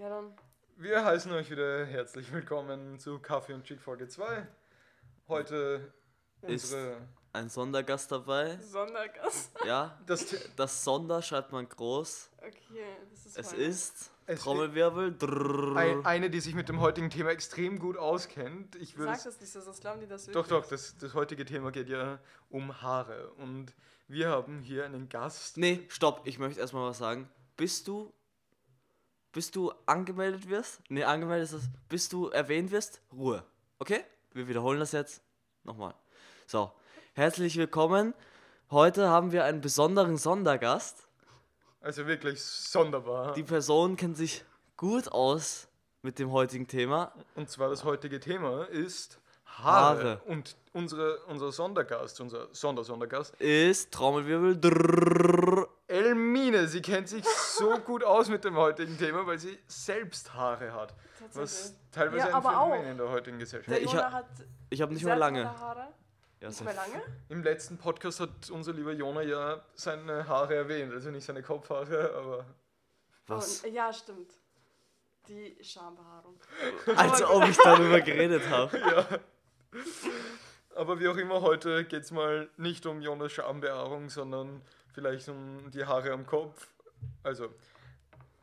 Ja, dann. Wir heißen euch wieder herzlich willkommen zu Kaffee und Chick Folge 2. Heute Ist unsere. ein Sondergast dabei. Sondergast. Ja, Das, The- das Sonder schreibt man groß. Okay, das ist Es ist Es Trommelwirbel. ein, eine, die sich mit dem heutigen Thema extrem gut auskennt. Ich würde Sag es- das nicht so, sonst glauben die das Doch, wirklich. doch, das, das heutige Thema geht ja um Haare. Und wir haben hier einen Gast. Nee, stopp, ich möchte erstmal was sagen. Bist du bis du angemeldet wirst? Nee, angemeldet ist das, bis du erwähnt wirst, Ruhe. Okay? Wir wiederholen das jetzt nochmal. So, herzlich willkommen. Heute haben wir einen besonderen Sondergast. Also wirklich sonderbar. Die Person kennt sich gut aus mit dem heutigen Thema. Und zwar das heutige Thema ist Haare. Haare. Und unsere, unser Sondergast, unser Sondersondergast, Ist Trommelwirbel. drrrr. Elmine. Sie kennt sich so gut aus mit dem heutigen Thema, weil sie selbst Haare hat. Was teilweise Ja, ein aber auch. Phänomen in der heutigen Gesellschaft. Der ich Jona ha- hat Ich habe nicht mehr lange. Haare. Ja, Nicht mehr lange? Im letzten Podcast hat unser lieber Jona ja seine Haare erwähnt. Also nicht seine Kopfhaare, aber Was? Und, ja, stimmt. Die Schambehaarung. Als ob ich darüber geredet habe. Aber wie auch immer, heute geht es mal nicht um Jonas Schambehaarung, sondern vielleicht um die Haare am Kopf. Also.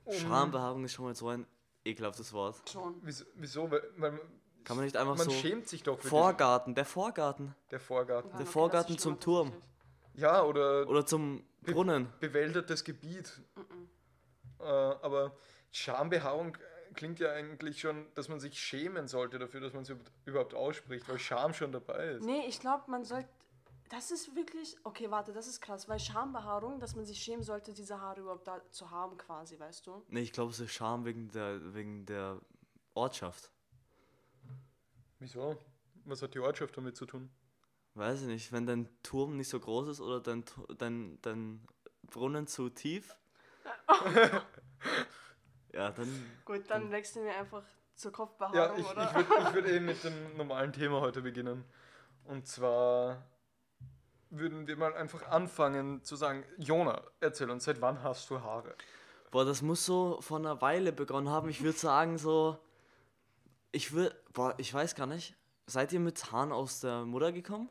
Um, Schambehaarung ist schon mal so ein ekelhaftes Wort. Schon. Wieso? wieso? Weil, weil Kann man nicht einfach man so. schämt sich doch für Vorgarten, der Vorgarten. der Vorgarten. Ja, okay, das Vorgarten zum Turm. Ja, oder Oder zum Brunnen. bewäldertes Gebiet. Äh, aber Schambehaarung klingt ja eigentlich schon, dass man sich schämen sollte dafür, dass man es überhaupt ausspricht, weil Scham schon dabei ist. Nee, ich glaube, man sollte. Das ist wirklich. Okay, warte, das ist krass, weil Schambehaarung, dass man sich schämen sollte, diese Haare überhaupt da zu haben, quasi, weißt du? Nee, ich glaube, es ist Scham wegen der, wegen der Ortschaft. Wieso? Was hat die Ortschaft damit zu tun? Weiß ich nicht, wenn dein Turm nicht so groß ist oder dein, dein, dein Brunnen zu tief. ja, dann. Gut, dann wechseln wir einfach zur Ja, Kopfbehaarung, ich, ich oder? würde ich würd eben mit dem normalen Thema heute beginnen. Und zwar würden wir mal einfach anfangen zu sagen, Jona, erzähl uns, seit wann hast du Haare? Boah, das muss so vor einer Weile begonnen haben. Ich würde sagen, so. Ich würde. Boah, ich weiß gar nicht. Seid ihr mit Haaren aus der Mutter gekommen?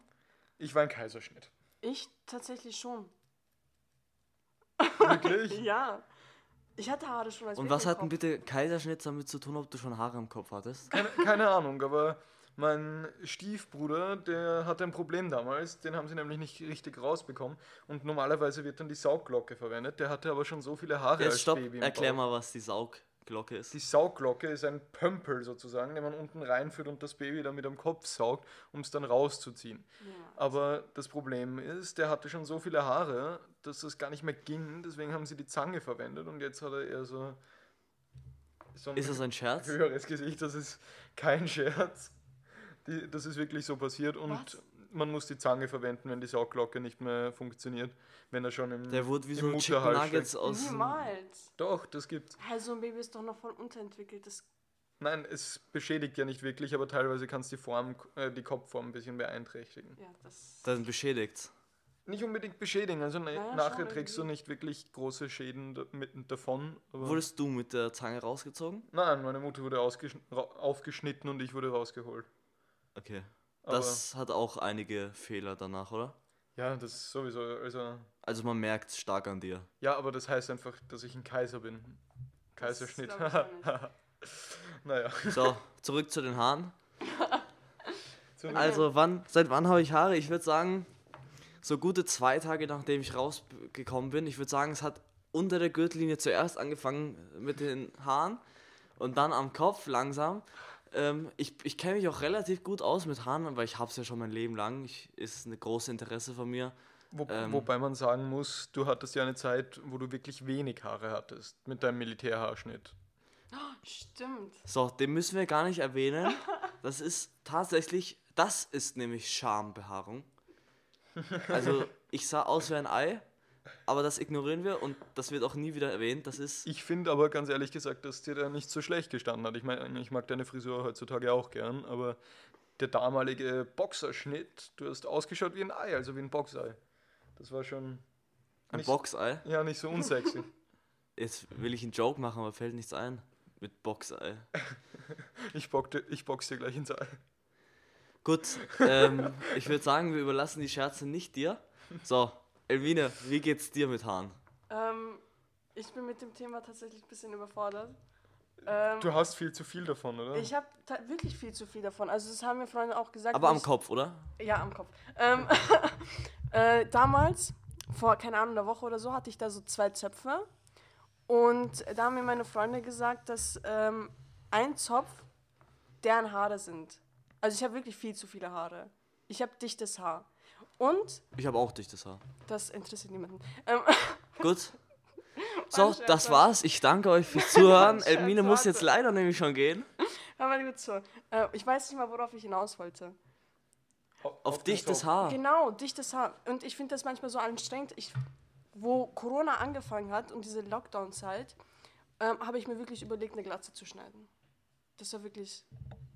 Ich war ein Kaiserschnitt. Ich tatsächlich schon. Wirklich? Ja. Ich hatte Haare schon als Und was hat denn bitte Kaiserschnitt damit zu tun, ob du schon Haare im Kopf hattest? Keine, keine Ahnung, aber mein Stiefbruder, der hatte ein Problem damals, den haben sie nämlich nicht richtig rausbekommen. Und normalerweise wird dann die Saugglocke verwendet. Der hatte aber schon so viele Haare Jetzt als stopp, Baby im erklär Bauch. mal, was die Saugglocke ist. Die Saugglocke ist ein Pömpel sozusagen, den man unten reinführt und das Baby dann mit am Kopf saugt, um es dann rauszuziehen. Ja. Aber das Problem ist, der hatte schon so viele Haare, dass das gar nicht mehr ging. Deswegen haben sie die Zange verwendet und jetzt hat er eher so, so Ist das ein Scherz? höheres Gesicht. Das ist kein Scherz. Die, das ist wirklich so passiert und Was? man muss die Zange verwenden, wenn die Saugglocke nicht mehr funktioniert, wenn er schon im, Der wurde wie so Chicken Mutterhals Nuggets steckt. aus. Niemals. Doch, das gibt's. Hey, so ein Baby ist doch noch voll unterentwickelt. Das, Nein, es beschädigt ja nicht wirklich, aber teilweise kann es die Form, äh, die Kopfform ein bisschen beeinträchtigen. ja, das. Dann beschädigt. Nicht unbedingt beschädigen, also ne, Naja, nachher trägst du irgendwie. nicht wirklich große Schäden da, mit, davon. Aber Wurdest du mit der Zange rausgezogen? Nein, meine Mutter wurde aufgeschnitten und ich wurde rausgeholt. Okay. Aber Das hat auch einige Fehler danach, oder? ja, das ist sowieso, also Also man merkt stark an dir. ja, aber das heißt einfach, dass ich ein Kaiser bin. Kaiserschnitt. naja. So, zurück zu den Haaren. Also wann, seit wann habe ich Haare? Ich würde sagen, so gute zwei Tage nachdem ich rausgekommen bin. Ich würde sagen, es hat unter der Gürtellinie zuerst angefangen mit den Haaren und dann am Kopf langsam. Ähm, ich ich kenne mich auch relativ gut aus mit Haaren, weil ich habe es ja schon mein Leben lang. Ich, ist eine große Interesse von mir. Wo, ähm, wobei man sagen muss, du hattest ja eine Zeit, wo du wirklich wenig Haare hattest mit deinem Militärhaarschnitt. Stimmt. So, den müssen wir gar nicht erwähnen. Das ist tatsächlich, das ist nämlich Schambehaarung. Also, ich sah aus wie ein Ei, aber das ignorieren wir und das wird auch nie wieder erwähnt. Das ist, Ich finde aber ganz ehrlich gesagt, dass dir da nicht so schlecht gestanden hat. Ich meine, ich mag deine Frisur heutzutage auch gern, aber der damalige Boxerschnitt, du hast ausgeschaut wie ein Ei, also wie ein Boxei. Das war schon ein Boxei. ja nicht so unsexy. Jetzt will ich einen Joke machen, aber fällt nichts ein. Mit Boxei. Ich, bock dir, ich box dir gleich ins Ei. Gut, ähm, ich würde sagen, wir überlassen die Scherze nicht dir. So, Elvine, wie geht's dir mit Haaren? Ähm, ich bin mit dem Thema tatsächlich ein bisschen überfordert. Ähm, Du hast viel zu viel davon, oder? ich habe wirklich viel zu viel davon. Also das haben mir Freunde auch gesagt. Aber am ich- Kopf, oder? Ja, am Kopf. Ähm, äh, damals, vor, keine Ahnung, einer Woche oder so, hatte ich da so zwei Zöpfe. Und da haben mir meine Freunde gesagt, dass ähm, ein Zopf deren Haare sind. Also ich habe wirklich viel zu viele Haare. Ich habe dichtes Haar. Und, Ich habe auch dichtes Haar. das interessiert niemanden. Ähm, Gut. So, das war's. Ich danke euch fürs Zuhören. Elmine muss jetzt leider nämlich schon gehen. hör mal gut zu. Äh, ich weiß nicht mal, worauf ich hinaus wollte. Auf den dichtes. Haar. Genau, dichtes Haar. Und ich finde das manchmal so anstrengend. Ich, wo Corona angefangen hat und diese Lockdown-Zeit, ähm, habe ich mir wirklich überlegt, eine Glatze zu schneiden. Das war wirklich.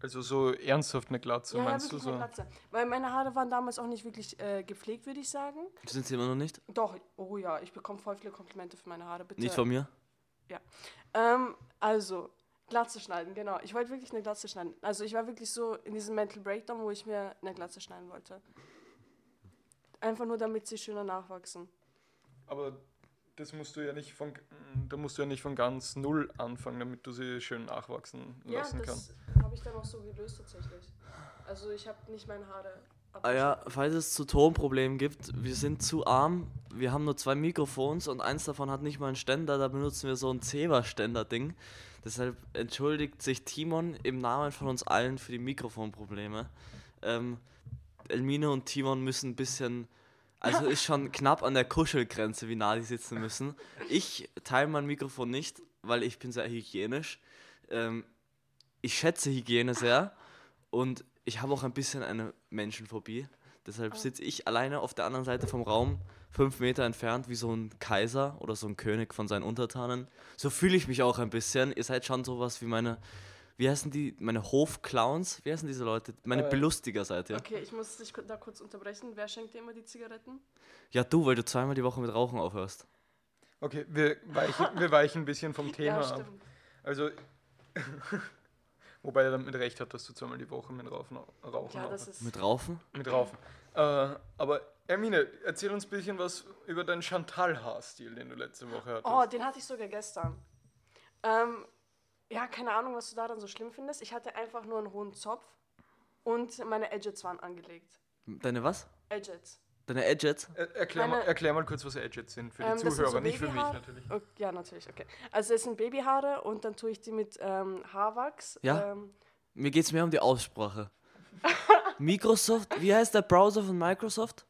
Also so ernsthaft eine Glatze, ja, ja, meinst du wirklich so? eine Glatze. Weil meine Haare waren damals auch nicht wirklich äh, gepflegt, würde ich sagen. Sind sie immer noch nicht? Doch, oh ja, ich bekomme voll viele Komplimente für meine Haare. Bitte. Nicht von mir? Ähm, also, Glatze schneiden, genau. Ich wollte wirklich eine Glatze schneiden. Also ich war wirklich so in diesem Mental Breakdown, wo ich mir eine Glatze schneiden wollte. Einfach nur, damit sie schöner nachwachsen. Aber das musst du ja nicht von da musst du ja nicht von ganz null anfangen, damit du sie schön nachwachsen Ja, lassen kannst. Habe ich dann auch so gelöst tatsächlich. Also ich habe nicht meine Haare Ah ja, falls es zu Tonproblemen gibt, wir sind zu arm. Wir haben nur zwei Mikrofons und eins davon hat nicht mal einen Ständer, da benutzen wir so ein Zewa-Ständer-Ding. Deshalb entschuldigt sich Timon im Namen von uns allen für die Mikrofonprobleme. Ähm, Elmine und Timon müssen ein bisschen, also ist schon knapp an der Kuschelgrenze, wie nah die sitzen müssen. Ich teile mein Mikrofon nicht, weil ich bin sehr hygienisch. Ähm, ich schätze Hygiene sehr und ich habe auch ein bisschen eine Menschenphobie. Deshalb sitze ich alleine auf der anderen Seite vom Raum, fünf Meter entfernt, wie so ein Kaiser oder so ein König von seinen Untertanen. So fühle ich mich auch ein bisschen. Ihr seid schon sowas wie meine, wie heißen die, meine Hofclowns? Wie heißen diese Leute? Meine Äh, Belustiger seid ihr. Okay, ich muss dich da kurz unterbrechen. Wer schenkt dir immer die Zigaretten? Ja, du, weil du zweimal die Woche mit Rauchen aufhörst. Okay, wir weichen, wir weichen ein bisschen vom Thema ja, ab. stimmt. Also wobei er damit recht hat, dass du zweimal die Woche mit Rauchen, Rauchen Ja, das ist. Mit Raufen? mit Rauchen. Äh, aber Ermine, erzähl uns ein bisschen was über deinen Chantal-Haarstil, den du letzte Woche hattest. Oh, den hatte ich sogar gestern. Ähm, ja, keine Ahnung, was du daran so schlimm findest. Ich hatte einfach nur einen hohen Zopf und meine Edgets waren angelegt. Deine was? Edgets. Deine Edgets? Er, erklär, mal, Meine- erklär mal kurz, was Edgets sind für die Ähm, Zuhörer, so nicht für mich natürlich. Okay, ja, natürlich, okay. Also es sind Babyhaare und dann tue ich die mit ähm, Haarwachs. Ja? Ähm, Mir geht es mehr um die Aussprache. Microsoft, wie heißt der Browser von Microsoft?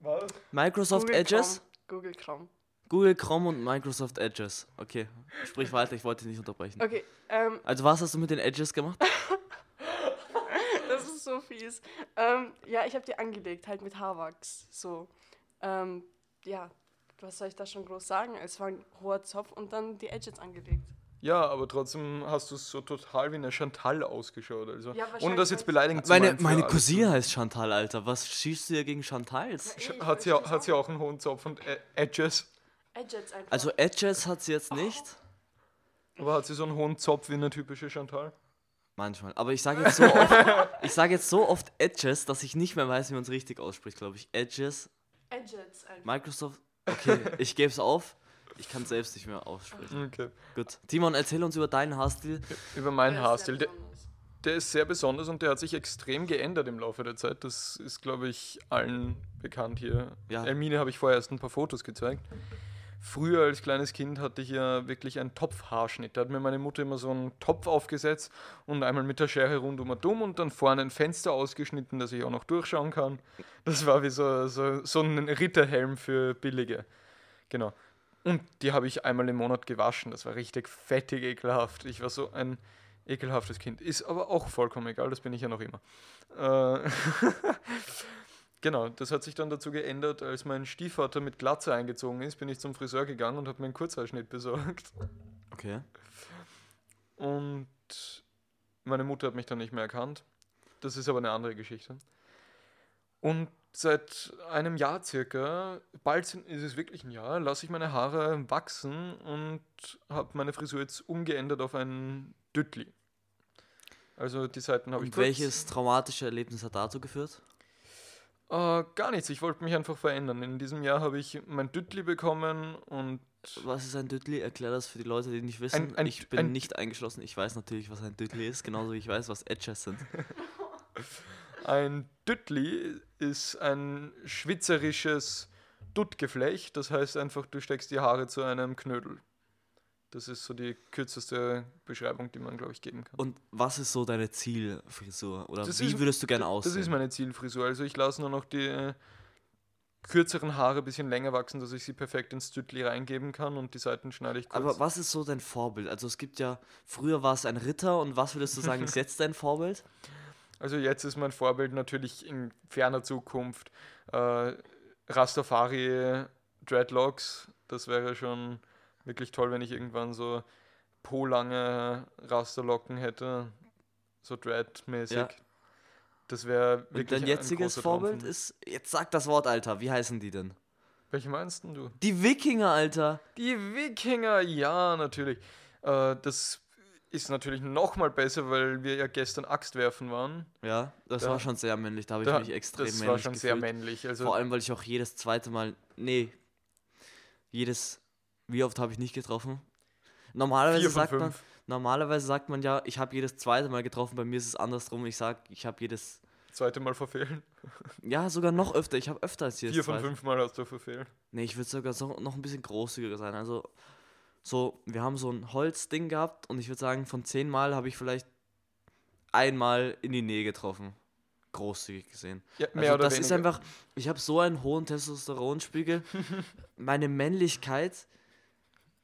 Was? Microsoft Google Edges? Chrome. Google Chrome. Google Chrome und Microsoft Edges. Okay, sprich weiter, ich wollte dich nicht unterbrechen. Okay, ähm, Also was hast du mit den Edges gemacht? fies. Ähm, ja, ich habe die angelegt, halt mit Haarwachs. So. Ähm, ja, was soll ich da schon groß sagen? Es war ein hoher Zopf und dann die Edgets angelegt. Ja, aber trotzdem hast du so total wie eine Chantal ausgeschaut. Also, Ja, ohne das jetzt beleidigend zu Meine, meine Cousine heißt Chantal, Alter. Was schießt du hier gegen Chantals? Ey, ich Hat sie, auch, hat sie auch einen hohen Zopf und Ä- Edges? Edgets einfach. Also Edges hat sie jetzt nicht. Aber hat sie so einen hohen Zopf wie eine typische Chantal? Manchmal. Aber ich sage jetzt so oft, ich sage jetzt so oft Edges, dass ich nicht mehr weiß, wie man es richtig ausspricht, glaube ich. Edges, Edgets einfach. Microsoft. Okay, ich gebe es auf. Ich kann es selbst nicht mehr aussprechen. Okay. Gut. Timon, erzähl uns über deinen Haarstil. Über meinen Der ist sehr Haarstil. Der, besonders. der ist sehr besonders und der hat sich extrem geändert im Laufe der Zeit. Das ist, glaube ich, allen bekannt hier. Ja. Elmine habe ich vorher erst ein paar Fotos gezeigt. Früher als kleines Kind hatte ich ja wirklich einen Topfhaarschnitt. Da hat mir meine Mutter immer so einen Topf aufgesetzt und einmal mit der Schere rundum und um und dann vorne ein Fenster ausgeschnitten, dass ich auch noch durchschauen kann. Das war wie so, so, so ein Ritterhelm für Billige. Genau. Und die habe ich einmal im Monat gewaschen. Das war richtig fettig ekelhaft. Ich war so ein ekelhaftes Kind. Ist aber auch vollkommen egal, das bin ich ja noch immer. Äh, genau, das hat sich dann dazu geändert, als mein Stiefvater mit Glatze eingezogen ist, bin ich zum Friseur gegangen und habe mir einen Kurzhaarschnitt besorgt. Okay. Und meine Mutter hat mich dann nicht mehr erkannt. Das ist aber eine andere Geschichte. Und seit einem Jahr circa, bald sind, ist es wirklich ein Jahr, lasse ich meine Haare wachsen und habe meine Frisur jetzt umgeändert auf einen Düttli. Also die Seiten habe ich Und welches traumatische Erlebnis hat dazu geführt? Äh, gar nichts, ich wollte mich einfach verändern. In diesem Jahr habe ich mein Düttli bekommen und Was ist ein Düttli? Erklär das für die Leute, die nicht wissen. Ein- ein- ich bin ein- nicht eingeschlossen. Ich weiß natürlich, was ein Düttli ist, genauso wie ich weiß, was Edges sind. ein Düttli ist ein schwitzerisches Duttgeflecht. Das heißt einfach, du steckst die Haare zu einem Knödel. Das ist so die kürzeste Beschreibung, die man, glaube ich, geben kann. Und was ist so deine Zielfrisur? Oder Das wie ist- würdest du gerne aussehen? Das ist meine Zielfrisur. Also ich lasse nur noch die äh, kürzeren Haare ein bisschen länger wachsen, dass ich sie perfekt ins Düttli reingeben kann und die Seiten schneide ich kurz. Aber was ist so dein Vorbild? Also es gibt ja, früher war es ein Ritter und was würdest du sagen, ist jetzt dein Vorbild? Also jetzt ist mein Vorbild natürlich in ferner Zukunft äh, Rastafari Dreadlocks. Das wäre schon wirklich toll, wenn ich irgendwann so po-lange Rasterlocken hätte. So Dread-mäßig. Ja. Das wäre Und wirklich dein ein jetziges Traum Vorbild mir. ist, jetzt sag das Wort, Alter, wie heißen die denn? Welche meinst denn du? Die Wikinger, Alter! Die Wikinger, ja, natürlich. Äh, das ist natürlich noch mal besser, weil wir ja gestern Axt werfen waren. Ja, das Da- war schon sehr männlich, da habe ich Da- mich extrem das männlich war schon sehr gefühlt. männlich. Also Vor allem, weil ich auch jedes zweite Mal, nee, jedes, wie oft habe ich nicht getroffen? Normalerweise sagt man, normalerweise sagt man ja, ich habe jedes zweite Mal getroffen, bei mir ist es andersrum, ich sage, ich habe jedes, Zweite Mal verfehlen. ja, sogar noch öfter, ich habe öfter als jedes Vier von zweite. fünf Mal hast du verfehlt. Nee, ich würde sogar so, noch ein bisschen großzügiger sein. Also, so, wir haben so ein Holzding gehabt und ich würde sagen, von zehn Mal habe ich vielleicht einmal in die Nähe getroffen. Großzügig gesehen. Ja, Also mehr oder das weniger. ist einfach, ich habe so einen hohen Testosteronspiegel. Meine Männlichkeit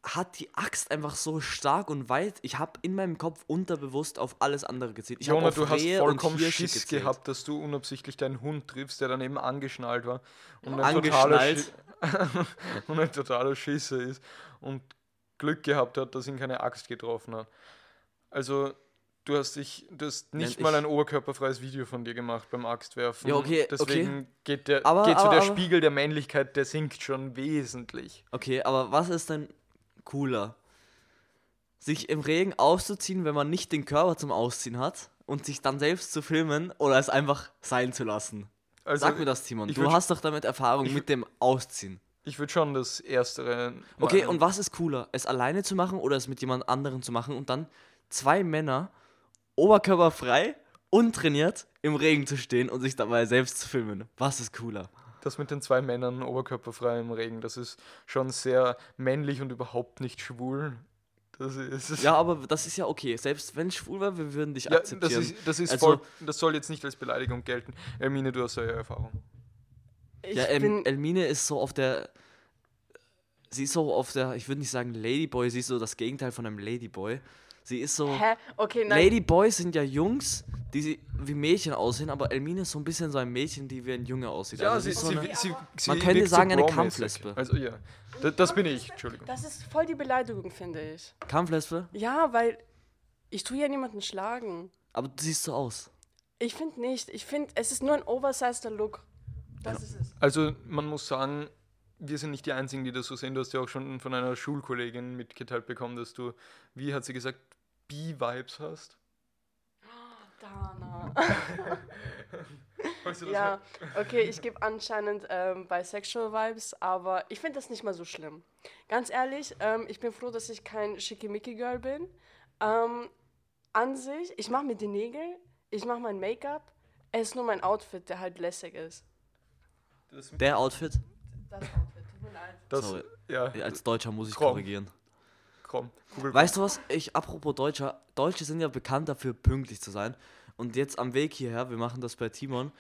hat die Axt einfach so stark und weit. Ich habe in meinem Kopf unterbewusst auf alles andere gezählt. Ich habe Jona, auf du hast Rehe und vollkommen Schiss gezählt. gehabt, dass du unabsichtlich deinen Hund triffst, der daneben angeschnallt war. Und ein totaler, Angeschnallt? Schi- und ein totaler Schisser ist und Glück gehabt hat, dass ihn keine Axt getroffen hat. Also, du hast dich, du hast nicht Nein, mal ein oberkörperfreies Video von dir gemacht beim Axtwerfen. Ja, okay, Deswegen geht, der, Aber- geht so aber- der aber- Spiegel der Männlichkeit, der sinkt schon wesentlich. Okay, aber was ist denn cooler? Sich im Regen auszuziehen, wenn man nicht den Körper zum Ausziehen hat und sich dann selbst zu filmen oder es einfach sein zu lassen? Also, Sag mir das, Timon. Du würd- hast doch damit Erfahrung mit dem Ausziehen. ich würde schon das Erstere. Okay, machen. und was ist cooler? Es alleine zu machen oder es mit jemand anderem zu machen und dann zwei Männer oberkörperfrei, untrainiert im Regen zu stehen und sich dabei selbst zu filmen? Was ist cooler? Das mit den zwei Männern oberkörperfrei im Regen, das ist schon sehr männlich und überhaupt nicht schwul. Das ist. Ja, aber das ist ja okay. Selbst wenn es schwul wäre, wir würden dich Ja, das akzeptieren. ist, das ist Also- voll, das soll jetzt nicht als Beleidigung gelten. Hermine, du hast ja Erfahrung. Ich ja, bin, Elmine ist so auf der. Sie ist so auf der, ich würde nicht sagen Ladyboy, sie ist so das Gegenteil von einem Ladyboy. Sie ist so. hä? Okay, nein. Ladyboys sind ja Jungs, die sie wie Mädchen aussehen, aber Elmine ist so ein bisschen so ein Mädchen, die wie ein Junge aussieht. Ja, Also sie, ist so sie, eine, sie, sie Man könnte wirkt so sagen, eine bro-mäßig. Kampflesbe. Also ja, das, das bin ich, Entschuldigung. Das ist voll die Beleidigung, finde ich. Kampflesbe, Ja, weil ich tue ja niemanden schlagen. aber du siehst so aus. Ich finde nicht. Ich finde, es ist nur ein oversizeder Look. Das ist es. Also man muss sagen, wir sind nicht die Einzigen, die das so sehen. Du hast ja auch schon von einer Schulkollegin mitgeteilt bekommen, dass du, wie hat sie gesagt, B-Vibes hast. Dana. Weißt du das Ja, okay, ich gebe anscheinend ähm, Bisexual Vibes, aber ich finde das nicht mal so schlimm. Ganz ehrlich, ähm, ich bin froh, dass ich kein Schickimicki-Girl bin. Ähm, an sich, ich mache mir die Nägel, ich mache mein Make-up. Es ist nur mein Outfit, der halt lässig ist. Der Outfit, Das Outfit, tut mir leid. das, Sorry. ja, als Deutscher muss ich Komm. korrigieren. Komm. Google Weißt du was? Ich, apropos Deutscher, Deutsche sind ja bekannt dafür, pünktlich zu sein. Und jetzt am Weg hierher, wir machen das bei Timon,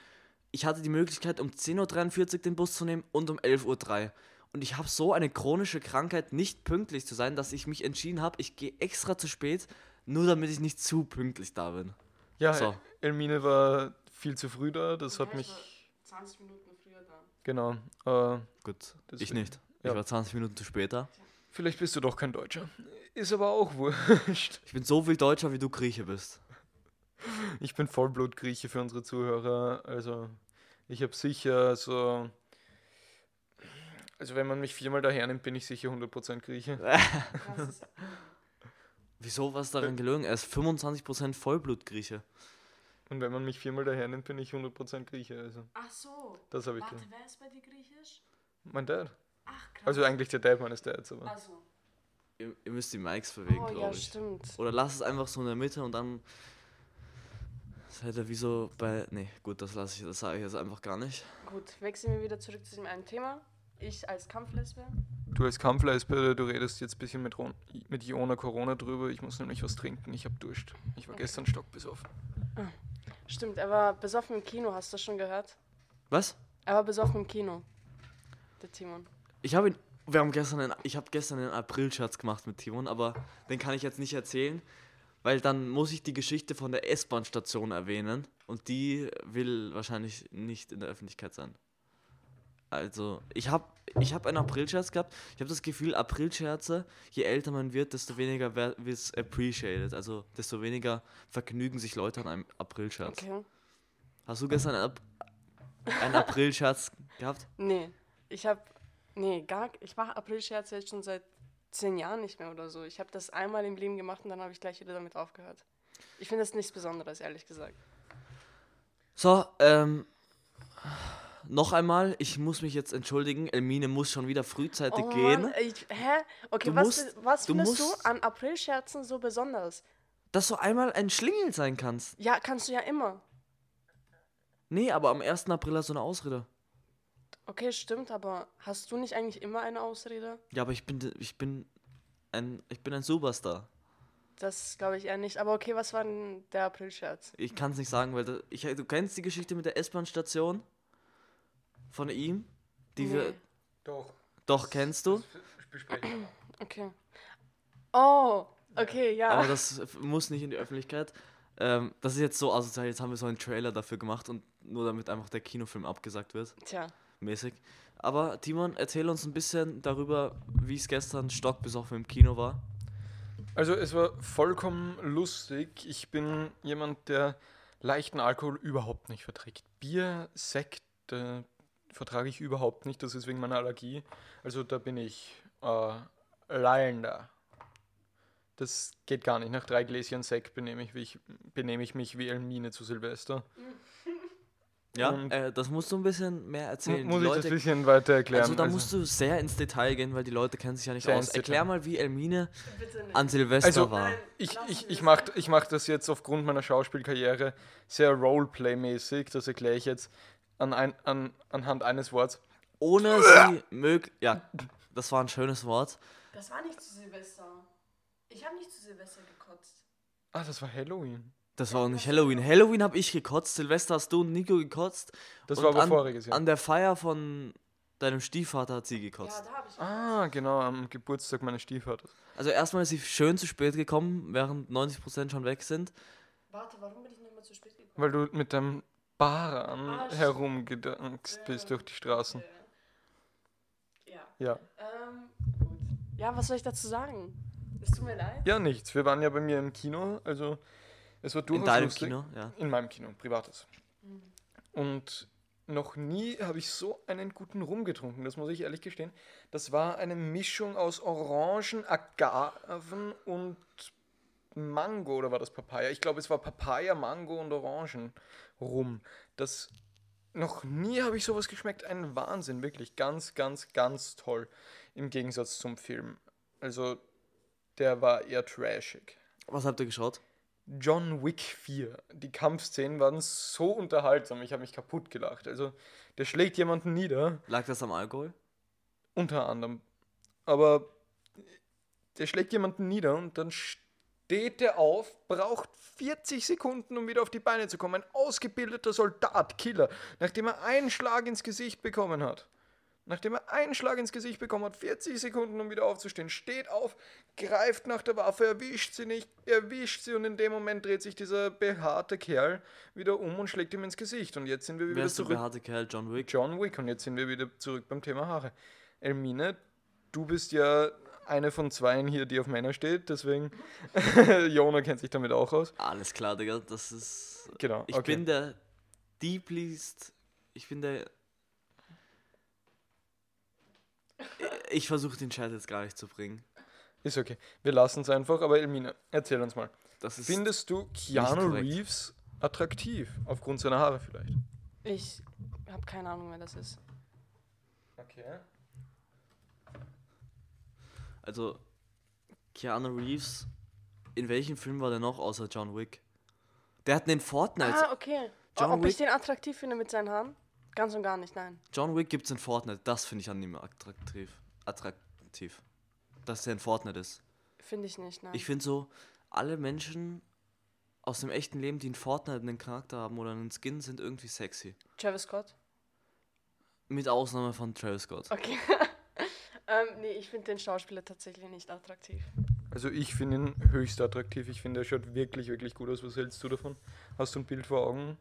ich hatte die Möglichkeit, um 10.43 Uhr den Bus zu nehmen und um 11.03 Uhr. Und ich habe so eine chronische Krankheit, nicht pünktlich zu sein, dass ich mich entschieden habe, ich gehe extra zu spät, nur damit ich nicht zu pünktlich da bin. Ja, So. Elmine war viel zu früh da. Das hat mich, 20 Minuten früher da. genau. Äh, Gut, ich Deswegen, nicht. ja. Ich war 20 Minuten zu später. Vielleicht bist du doch kein Deutscher. Ist aber auch wurscht. Ich bin so viel Deutscher, wie du Grieche bist. Ich bin Vollblutgrieche für unsere Zuhörer. Also Ich habe sicher so. Also, wenn man mich viermal daher nimmt, bin ich sicher 100% Grieche. Wieso was daran gelogen? Er ist 25% Vollblutgrieche. Und wenn man mich viermal daher nimmt, bin ich 100% Grieche. Also, Ach so. das habe ich Warte, wer ist bei dir griechisch? Mein Dad. Ach, krass. Also, eigentlich der Dad meines Dads, aber. Also. Ihr, ihr müsst die Mikes bewegen, Oh, ja, glaube ich. stimmt. Oder lass es einfach so in der Mitte und dann seid ihr wie so bei. Nee, gut, das lasse ich, das sage ich jetzt einfach gar nicht. Gut, wechseln wir wieder zurück zu dem einen Thema. Ich als Kampflesbe. Du als Kampfleisper, du redest jetzt ein bisschen mit, Ron, mit Jona Corona drüber. Ich muss nämlich was trinken. Ich habe Durst. Ich war Okay. gestern stockbesoffen. Stimmt, er war besoffen im Kino, hast du das schon gehört? Was? Er war besoffen im Kino. Der Timon. Ich habe ihn. Wir haben gestern einen, ich habe gestern einen April-Scherz gemacht mit Timon, aber den kann ich jetzt nicht erzählen, weil dann muss ich die Geschichte von der S-Bahn-Station erwähnen und die will wahrscheinlich nicht in der Öffentlichkeit sein. Also, ich habe ich hab einen April-Scherz gehabt. Ich habe das Gefühl, April-Scherze, je älter man wird, desto weniger wird es appreciated. Also, desto weniger vergnügen sich Leute an einem April-Scherz. Okay. Hast du gestern einen, Ap einen April-Scherz gehabt? Nee, ich hab. Nee, gar. Ich mache April-Scherze jetzt schon seit zehn Jahren nicht mehr oder so. Ich habe das einmal im Leben gemacht und dann habe ich gleich wieder damit aufgehört. Ich finde das nichts Besonderes, ehrlich gesagt. So, ähm. Noch einmal, ich muss mich jetzt entschuldigen. Elmine muss schon wieder frühzeitig Oh gehen. Mann, ich, hä? Okay, Du was, musst- was du findest musst- du an April-Scherzen so besonders? Dass du einmal ein Schlingel sein kannst. Ja, kannst du ja immer. Nee, aber am 1. April hast du eine Ausrede. Okay, stimmt, aber hast du nicht eigentlich immer eine Ausrede? Ja, aber ich bin, ich bin ein, ich bin ein Superstar. Das glaube ich eher nicht. Aber okay, was war denn der April-Scherz? Ich kann es nicht sagen, weil da, ich, du kennst die Geschichte mit der S-Bahn-Station von ihm? Die wir, Nee. Doch. doch, kennst du? Besprechen. Okay. Oh, okay, ja. Aber das muss nicht in die Öffentlichkeit. Ähm, das ist jetzt so asozial, jetzt haben wir so einen Trailer dafür gemacht und nur damit einfach der Kinofilm abgesagt wird. Tja. Mäßig. Aber Timon, erzähl uns ein bisschen darüber, wie es gestern stockbesoffen im Kino war. Also es war vollkommen lustig. Ich bin jemand, der leichten Alkohol überhaupt nicht verträgt. Bier, Sekt äh, vertrage ich überhaupt nicht. Das ist wegen meiner Allergie. Also da bin ich äh, Leilender. Das geht gar nicht. Nach drei Gläschen Sekt benehme ich, ich, benehme ich mich wie Elmine zu Silvester. Ja, äh, das musst du ein bisschen mehr erzählen. Mu- Muss Die ich das Leute, ein bisschen weiter erklären? also da musst du sehr ins Detail gehen, weil die Leute kennen sich ja nicht aus. Erklär mal, wie Elmine an Silvester Also, war. Ich, ich, ich mache ich mach das jetzt aufgrund meiner Schauspielkarriere sehr Roleplay-mäßig. Das erkläre ich jetzt an ein, an, anhand eines Worts. Ohne sie mög... Ja, das war ein schönes Wort. Das war nicht zu Silvester. Ich habe nicht zu Silvester gekotzt. Ah, das war Halloween. Das war auch nicht Halloween. Halloween habe ich gekotzt, Silvester hast du und Nico gekotzt. Das und war aber an, voriges Jahr. An der Feier von deinem Stiefvater hat sie Ja, gekotzt. da habe ich. Ah, genau, am Geburtstag meines Stiefvaters. Also erstmal ist sie schön zu spät gekommen, während 90% schon weg sind. Warte, warum bin ich noch mal zu spät gekommen? Weil du mit deinem Baran Ah, herumgedankst bist durch die Straßen. Ja. Ja. Ähm, gut. Ja, was soll ich dazu sagen? Es tut mir leid. Ja, nichts. Wir waren ja bei mir im Kino, also es war durchaus In deinem lustig. Kino, ja. In meinem Kino, privates. Und noch nie habe ich so einen guten Rum getrunken, das muss ich ehrlich gestehen. Das war eine Mischung aus Orangen, Agaven und Mango, oder war das Papaya? Ich glaube, es war Papaya, Mango und Orangen rum. Das noch nie habe ich sowas geschmeckt. Ein Wahnsinn, wirklich. Ganz, ganz, ganz toll. Im Gegensatz zum Film. Also, der war eher trashig. Was habt ihr geschaut? John Wick 4. Die Kampfszenen waren so unterhaltsam. Ich habe mich kaputt gelacht. Also, der schlägt jemanden nieder, Lag das am Alkohol? unter anderem. Aber der schlägt jemanden nieder und dann steht er auf, braucht 40 Sekunden, um wieder auf die Beine zu kommen. Ein ausgebildeter Soldat, Killer, nachdem er einen Schlag ins Gesicht bekommen hat. Nachdem er einen Schlag ins Gesicht bekommen hat, 40 Sekunden, um wieder aufzustehen, steht auf, greift nach der Waffe, erwischt sie nicht, erwischt sie und in dem Moment dreht sich dieser behaarte Kerl wieder um und schlägt ihm ins Gesicht. Und jetzt sind wir Wer wieder ist der zurück. behaarte Kerl? John Wick? John Wick und jetzt sind wir wieder zurück beim Thema Haare. Elmine, du bist ja eine von zweien hier, die auf Männer steht, deswegen Jona kennt sich damit auch aus. Alles klar, Digga. Das ist. Genau. Ich okay. bin der deeplyst Ich bin der. Ich versuche den Chat jetzt gar nicht zu bringen. Ist okay. Wir lassen es einfach, aber Elmina, erzähl uns mal. Das ist Findest du Keanu. Reeves attraktiv? Aufgrund seiner Haare vielleicht? Ich habe keine Ahnung, wer das ist. Okay. also Keanu Reeves. In welchem Film war der noch außer John Wick? Der hat einen Fortnite. Ah, okay. John Ob ich Wick- den attraktiv finde mit seinen Haaren? Ganz und gar nicht, nein. John Wick gibt's in Fortnite. Das finde ich an ihm attraktiv. Attraktiv. Dass der in Fortnite ist. Finde ich nicht, nein. Ich finde so, alle Menschen aus dem echten Leben, die in Fortnite einen Charakter haben oder einen Skin, sind irgendwie sexy. Travis Scott. Mit Ausnahme von Travis Scott. Okay. ähm, nee, ich finde den Schauspieler tatsächlich nicht attraktiv. Also ich finde ihn höchst attraktiv. Ich finde, er schaut wirklich, wirklich gut aus. Was hältst du davon? Hast du ein Bild vor Augen?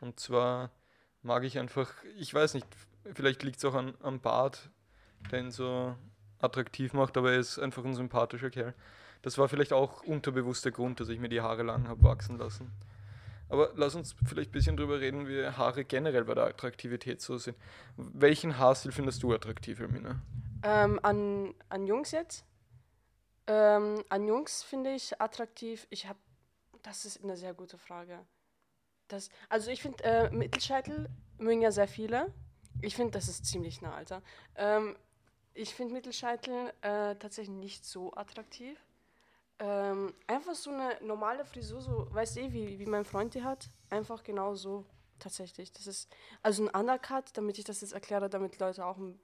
Und zwar mag ich einfach, ich weiß nicht, vielleicht liegt es auch an, am Bart, der ihn so attraktiv macht, aber er ist einfach ein sympathischer Kerl. Das war vielleicht auch unterbewusst der Grund, dass ich mir die Haare lang habe wachsen lassen. Aber lass uns vielleicht ein bisschen drüber reden, wie Haare generell bei der Attraktivität so sind. Welchen Haarstil findest du attraktiv, Elmina? Ähm, an, an Jungs jetzt? Ähm, an Jungs finde ich attraktiv. Ich habe, das ist eine sehr gute Frage. Das, also ich finde, äh, Mittelscheitel mögen ja sehr viele. Ich finde, das ist ziemlich nah, Alter. Ähm, ich finde Mittelscheitel äh, tatsächlich nicht so attraktiv. Ähm, einfach so eine normale Frisur, so, weißt du, eh, wie, wie mein Freund die hat? Einfach genau so, tatsächlich. Das ist, also ein Undercut, damit ich das jetzt erkläre, damit Leute auch ein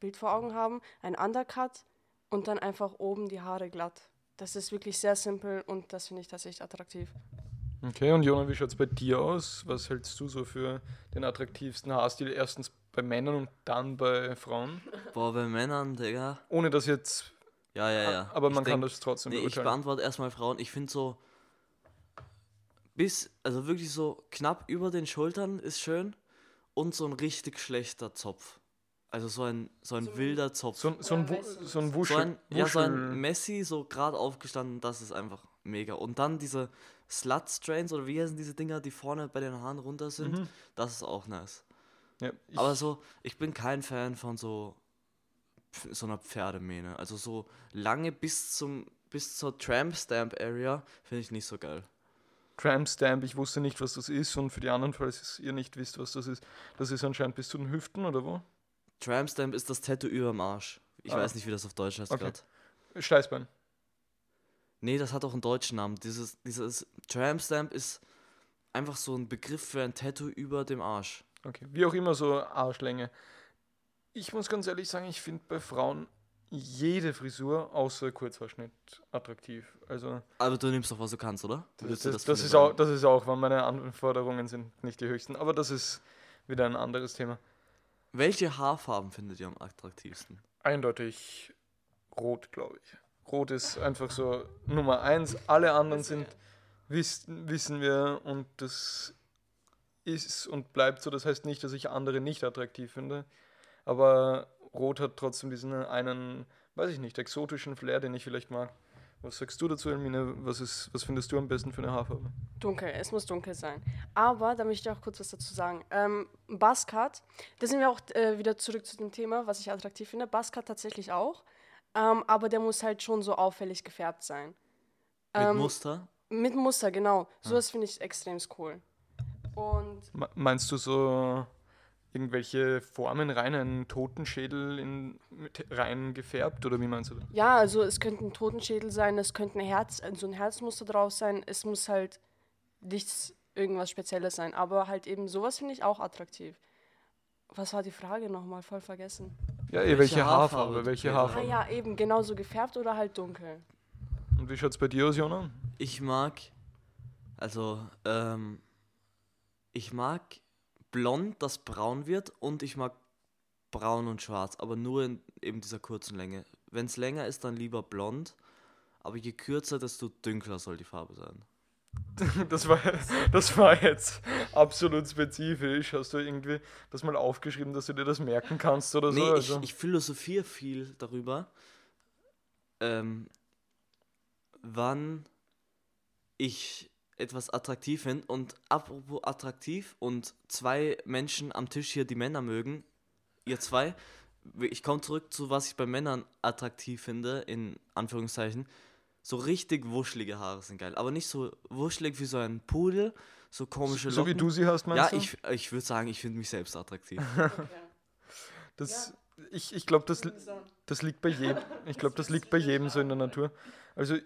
Bild vor Augen haben, ein Undercut und dann einfach oben die Haare glatt. Das ist wirklich sehr simpel und das finde ich tatsächlich attraktiv. Okay, und Jona, wie schaut es bei dir aus? Was hältst du so für den attraktivsten Haarstil? Erstens bei Männern und dann bei Frauen? Boah, bei Männern, Digga. Ohne dass jetzt, Ja, ja, ja. aber Ich man kann denk- das trotzdem Nee, ich beurteilen. beantworte erstmal Frauen. Ich finde so bis, also wirklich so knapp über den Schultern ist schön und so ein richtig schlechter Zopf. Also so ein, so ein wilder Zopf. So, ein- so, ein, so ein So Wuschel. ein, ja, so ein Messi, so gerade aufgestanden, das ist einfach mega. Und dann diese Slut-Strains oder wie heißen diese Dinger, die vorne bei den Haaren runter sind, Mhm. das ist auch nice. Ja, Aber so, ich bin kein Fan von so, so einer Pferdemähne. Also so lange bis zum bis zur Tramp Stamp Area finde ich nicht so geil. Tramp Stamp, ich wusste nicht, was das ist. Und für die anderen, falls ihr nicht wisst, was das ist, das ist anscheinend bis zu den Hüften oder wo? Tramp Stamp ist das Tattoo überm Arsch. Ich Ah. weiß nicht, wie das auf Deutsch heißt Okay. gerade. Steißbein. Nee, das hat auch einen deutschen Namen. Dieses, dieses Tramp Stamp ist einfach so ein Begriff für ein Tattoo über dem Arsch. Okay, wie auch immer so Arschlänge. Ich muss ganz ehrlich sagen, ich finde bei Frauen jede Frisur außer Kurzhaarschnitt attraktiv. Also Aber du nimmst doch, was du kannst, oder? das, das, das, ist auch, das ist auch, weil meine Anforderungen sind nicht die höchsten. Aber das ist wieder ein anderes Thema. Welche Haarfarben findet ihr am attraktivsten? Eindeutig rot, glaube ich. Rot ist einfach so Nummer eins. Alle anderen sind, wissen, wissen wir, und das ist und bleibt so. Das heißt nicht, dass ich andere nicht attraktiv finde. Aber Rot hat trotzdem diesen einen, weiß ich nicht, exotischen Flair, den ich vielleicht mag. Was sagst du dazu, Elmine? Was, ist, was findest du am besten für eine Haarfarbe? Dunkel, es muss dunkel sein. Aber, da möchte ich auch kurz was dazu sagen. Ähm, Buzzcut, da sind wir auch äh, wieder zurück zu dem Thema, was ich attraktiv finde. Buzzcut tatsächlich auch. Ähm, aber der muss halt schon so auffällig gefärbt sein. Mit Ähm, Muster? Mit Muster, genau. Sowas finde ich extrem cool. Und Me- Meinst du so irgendwelche Formen rein, einen Totenschädel in, mit rein gefärbt oder wie meinst du das? ja, also es könnte ein Totenschädel sein, es könnte ein Herz, so ein Herzmuster drauf sein. Es muss halt nichts irgendwas Spezielles sein. Aber halt eben sowas finde ich auch attraktiv. Was war die Frage nochmal? Voll vergessen. Ja, eh, welche, Welche Haarfarbe, Haarfarbe welche geht Ah Haarfarbe. ja, eben, genauso gefärbt oder halt dunkel. Und wie schaut es bei dir aus, Jona? Ich mag, also, ähm, ich mag blond, das braun wird und ich mag braun und schwarz, aber nur in eben dieser kurzen Länge. Wenn es länger ist, dann lieber blond, aber je kürzer, desto dunkler soll die Farbe sein. Das war, das war jetzt absolut spezifisch. Hast du irgendwie das mal aufgeschrieben, dass du dir das merken kannst oder so? Nee, Also, ich, ich philosophiere viel darüber, ähm, wann ich etwas attraktiv finde. Und apropos attraktiv und zwei Menschen am Tisch hier, die Männer mögen, ihr zwei, ich komme zurück zu, was ich bei Männern attraktiv finde, in Anführungszeichen. So richtig wuschelige Haare sind geil. Aber nicht so wuschelig wie so ein Pudel, so komische So wie Locken. du sie hast, meinst Ja, du? ich, ich würde sagen, ich finde mich selbst attraktiv. Das, Ich, ich glaube, das, das liegt bei jedem. Ich glaube, das liegt bei jedem so in der Natur. Also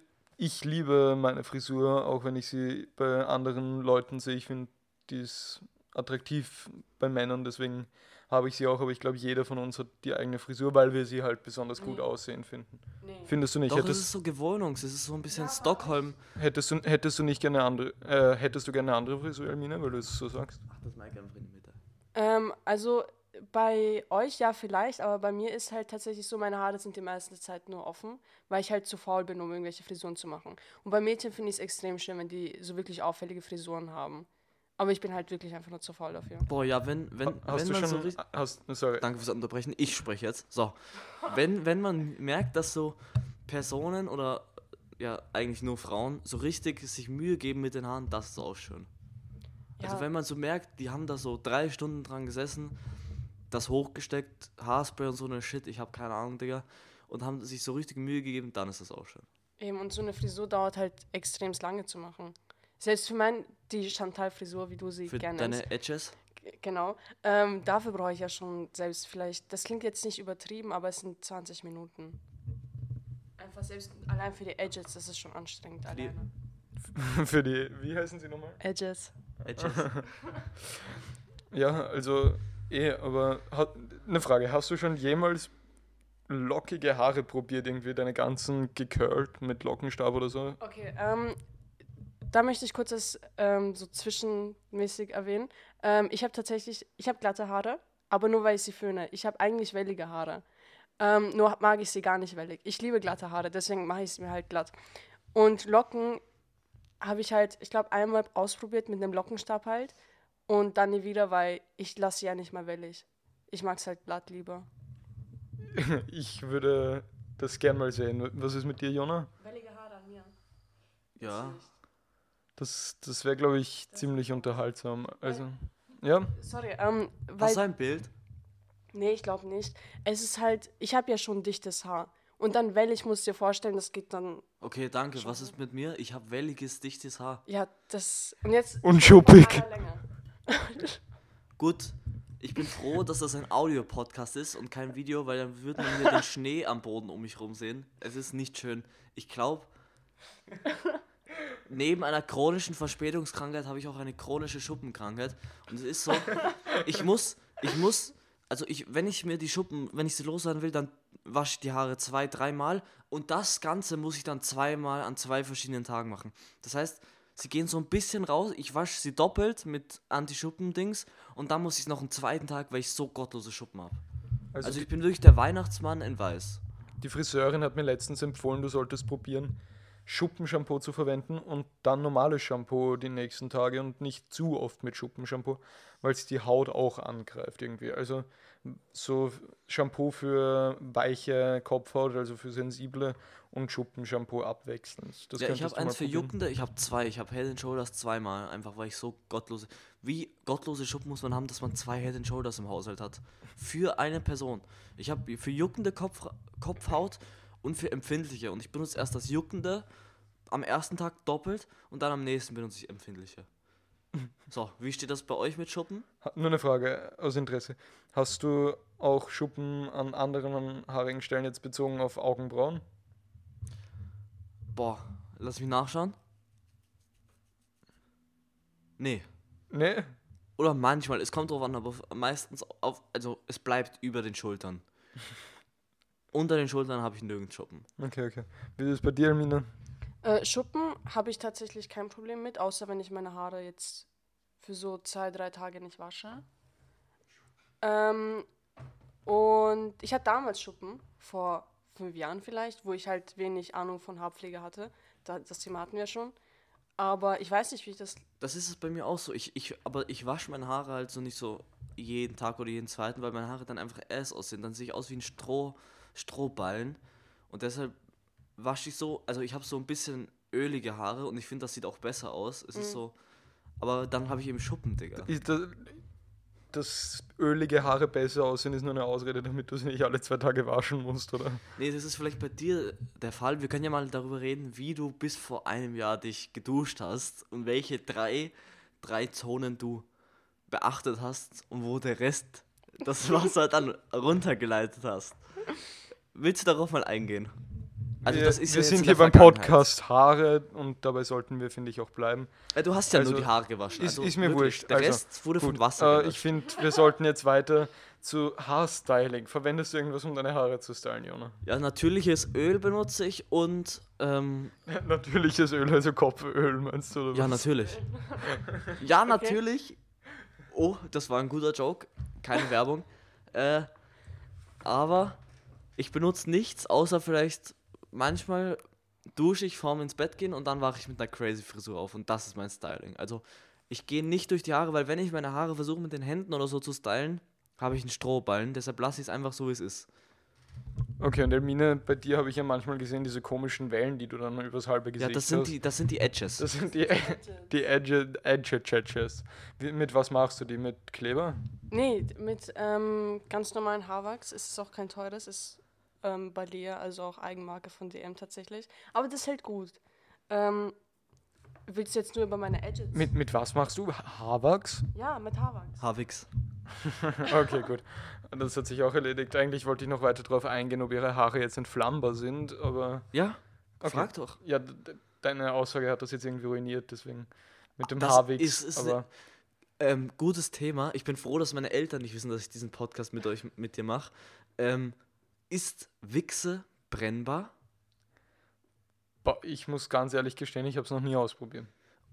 ich liebe meine Frisur, auch wenn ich sie bei anderen Leuten sehe. Ich finde, die ist attraktiv bei Männern, deswegen habe ich sie auch. Aber ich glaube, jeder von uns hat die eigene Frisur, weil wir sie halt besonders gut Nee. aussehen finden. Nee. Findest du nicht? Doch, es Hättest, ist so Gewohnungs, es ist so ein bisschen Ja, Stockholm. hättest, du, hättest du nicht gerne andere, äh, hättest du gerne eine andere Frisur, Elmina, weil du es so sagst? Ach, das Mike einfach in die Mitte. Ähm, also bei euch ja vielleicht, aber bei mir ist halt tatsächlich so, meine Haare sind die meiste Zeit nur offen, weil ich halt zu faul bin, um irgendwelche Frisuren zu machen. Und bei Mädchen finde ich es extrem schön, wenn die so wirklich auffällige Frisuren haben. Aber ich bin halt wirklich einfach nur zu faul dafür. Boah, ja, wenn, wenn, Hast wenn du man so schon. richtig. hast, sorry. Danke fürs Unterbrechen, ich spreche jetzt. So. Wenn, wenn man merkt, dass so Personen oder ja, eigentlich nur Frauen so richtig sich Mühe geben mit den Haaren, das ist auch schön. Also Ja. wenn man so merkt, die haben da so drei Stunden dran gesessen, das hochgesteckt, Haarspray und so eine Shit, ich habe keine Ahnung, Digga, und haben sich so richtig Mühe gegeben, dann ist das auch schön. Eben, und so eine Frisur dauert halt extrem lange zu machen. Selbst für mein, die Chantal-Frisur, wie du sie Für gerne deine nennst. Edges. Genau. Ähm, dafür brauche ich ja schon selbst vielleicht, das klingt jetzt nicht übertrieben, aber es sind 20 Minuten. Einfach selbst, allein für die Edges, das ist schon anstrengend die- alleine. Für die. Wie heißen sie nochmal? Edges. Edges. Ja, also eh, aber hat, eine Frage, hast du schon jemals lockige Haare probiert, irgendwie deine ganzen gecurlt mit Lockenstab oder so? Okay, ähm, da möchte ich kurz das ähm, so zwischenmäßig erwähnen. Ähm, ich habe tatsächlich, ich habe glatte Haare, aber nur weil ich sie föhne. Ich habe eigentlich wellige Haare. Ähm, nur mag ich sie gar nicht wellig. Ich liebe glatte Haare, deswegen mache ich sie mir halt glatt. Und Locken habe ich halt, ich glaube, einmal ausprobiert mit einem Lockenstab halt und dann nie wieder, weil ich lasse sie ja nicht mal wellig. Ich mag es halt glatt lieber. Ich würde das gern mal sehen. Was ist mit dir, Jona? Wellige Haare an mir. ja. Das, das wäre, glaube ich, ziemlich unterhaltsam. Also, ja, Sorry, ähm, weil Hast du ein Bild? Nee, ich glaube nicht. Es ist halt, ich habe ja schon dichtes Haar. Und dann wellig, musst du dir vorstellen, das geht dann, Okay, danke. Was ist mit mir? Ich habe welliges, dichtes Haar. ja, das, und jetzt und schuppig. Gut, ich bin froh, dass das ein Audio-Podcast ist und kein Video, weil dann würde man hier den Schnee am Boden um mich rum sehen. Es ist nicht schön. Ich glaube, neben einer chronischen Verspätungskrankheit habe ich auch eine chronische Schuppenkrankheit. Und es ist so, ich muss, ich muss, also ich, wenn ich mir die Schuppen, wenn ich sie loswerden will, dann wasche ich die Haare zwei, dreimal und das Ganze muss ich dann zweimal an zwei verschiedenen Tagen machen. Das heißt, sie gehen so ein bisschen raus, ich wasche sie doppelt mit Anti-Schuppen-Dings und dann muss ich noch einen zweiten Tag, weil ich so gottlose Schuppen habe. Also, Also ich bin wirklich der Weihnachtsmann in Weiß. die Friseurin hat mir letztens empfohlen, du solltest probieren, Schuppenshampoo zu verwenden und dann normales Shampoo die nächsten Tage und nicht zu oft mit Schuppenshampoo, weil es die Haut auch angreift irgendwie. Also so Shampoo für weiche Kopfhaut, also für sensible und Schuppenshampoo abwechselnd. Das ja, ich habe eins für probieren. Juckende, ich habe zwei. Ich habe Head and Shoulders zweimal, einfach weil ich so gottlose. Wie gottlose Schuppen muss man haben, dass man zwei Head and Shoulders im Haushalt hat? Für eine Person. Ich habe für juckende Kopf, Kopfhaut und für empfindliche. Und ich benutze erst das juckende am ersten Tag doppelt und dann am nächsten benutze ich empfindliche. So, wie steht das bei euch mit Schuppen? Nur eine Frage aus Interesse. Hast du auch Schuppen an anderen haarigen Stellen jetzt bezogen auf Augenbrauen? Boah, lass mich nachschauen. Nee. Nee? Oder manchmal, es kommt drauf an, aber meistens auf, also es bleibt über den Schultern. Unter den Schultern habe ich nirgends Schuppen. Okay, okay. Wie ist es bei dir, Almina? Äh, Schuppen habe ich tatsächlich kein Problem mit, außer wenn ich meine Haare jetzt für so zwei, drei Tage nicht wasche. Ähm, und ich hatte damals Schuppen, vor fünf Jahren vielleicht, wo ich halt wenig Ahnung von Haarpflege hatte. Da, das Thema hatten wir schon. Aber ich weiß nicht, wie ich das. Das ist es bei mir auch so. Ich, ich, aber ich wasche meine Haare halt so nicht so jeden Tag oder jeden zweiten, weil meine Haare dann einfach ass aussehen. Dann sehe ich aus wie ein Stroh, Strohballen. Und deshalb wasche ich so, also ich habe so ein bisschen ölige Haare und ich finde, das sieht auch besser aus. Es ist so. Aber dann habe ich eben Schuppen, Digga. Ist das, dass ölige Haare besser aussehen, ist nur eine Ausrede, damit du sie nicht alle zwei Tage waschen musst, oder? Nee, das ist vielleicht bei dir der Fall. Wir können ja mal darüber reden, wie du bis vor einem Jahr dich geduscht hast und welche drei, drei Zonen du beachtet hast und wo der Rest das Wasser dann runtergeleitet hast. Willst du darauf mal eingehen? Also wir das ist wir ja sind in hier beim. Podcast Haare und dabei sollten wir, finde ich, auch bleiben. Äh, Du hast ja Also, nur die Haare gewaschen. ist- also ist mir wirklich, wurscht. Der Also, Rest wurde von Gut, Wasser äh, ich finde, wir sollten jetzt weiter zu Haarstyling. Verwendest du irgendwas, um deine Haare zu stylen, Jona? Ja, natürliches Öl benutze ich und ähm, Natürliches Öl, also Kopföl, meinst du? Oder ja, was? natürlich. Ja, natürlich. Oh, das war ein guter Joke. Keine Werbung. Äh, aber ich benutze nichts, außer vielleicht manchmal dusche ich vorm ins Bett gehen und dann wache ich mit einer crazy Frisur auf und das ist mein Styling. Also ich gehe nicht durch die Haare, weil wenn ich meine Haare versuche mit den Händen oder so zu stylen, habe ich einen Strohballen, deshalb lasse ich es einfach so, wie es ist. Okay, und Elmine, bei dir habe ich ja manchmal gesehen, diese komischen Wellen, die du dann übers halbe Ja, Gesicht das sind hast. die, das sind die Edges. Das sind die, die Edge, Edge Edges. Wie- Mit was machst du die? Mit Kleber? Nee, mit ähm, ganz normalen Haarwachs. Es ist auch kein teures, ist ähm, Balea, also auch Eigenmarke von DM tatsächlich. Aber das hält gut. Ähm, willst du jetzt nur über meine Edges? Mit, mit was machst du? Ha- Haarwachs? ja, mit Haarwachs. Havix. Okay, gut. Das hat sich auch erledigt. Eigentlich wollte ich noch weiter darauf eingehen, ob ihre Haare jetzt entflammbar sind, aber Ja, Okay. frag doch. ja, deine Aussage hat das jetzt irgendwie ruiniert, deswegen mit dem Das Haarwix. ist- ist- aber Ähm, gutes Thema. Ich bin froh, dass meine Eltern nicht wissen, dass ich diesen Podcast mit euch, mit dir mache. Ähm, ist Wichse brennbar? ich muss ganz ehrlich gestehen, ich habe es noch nie ausprobiert.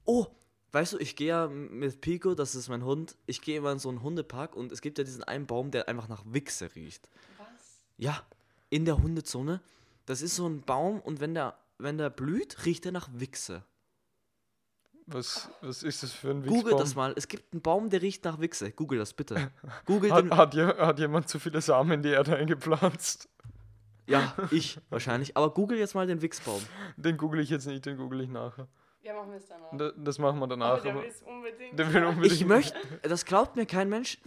Oh, weißt du, ich gehe ja mit Pico, das ist mein Hund, ich gehe immer in so einen Hundepark und es gibt ja diesen einen Baum, der einfach nach Wichse riecht. Was? Ja, in der Hundezone. Das ist so ein Baum und wenn der, wenn der blüht, riecht er nach Wichse. Was, was ist das für ein Google Wichsbaum? das mal. Es gibt einen Baum, der riecht nach Wichse. Google das bitte. Google den. Hat, hat, hat jemand zu viele Samen in die Erde eingepflanzt? Ja, ich wahrscheinlich. Aber google jetzt mal den Wichsbaum. Den google ich jetzt nicht, den google ich nachher. Ja, machen wir es danach. Da- Das machen wir Aber danach. der Aber will es unbedingt. der will unbedingt. Ich möchte, das glaubt mir kein Mensch.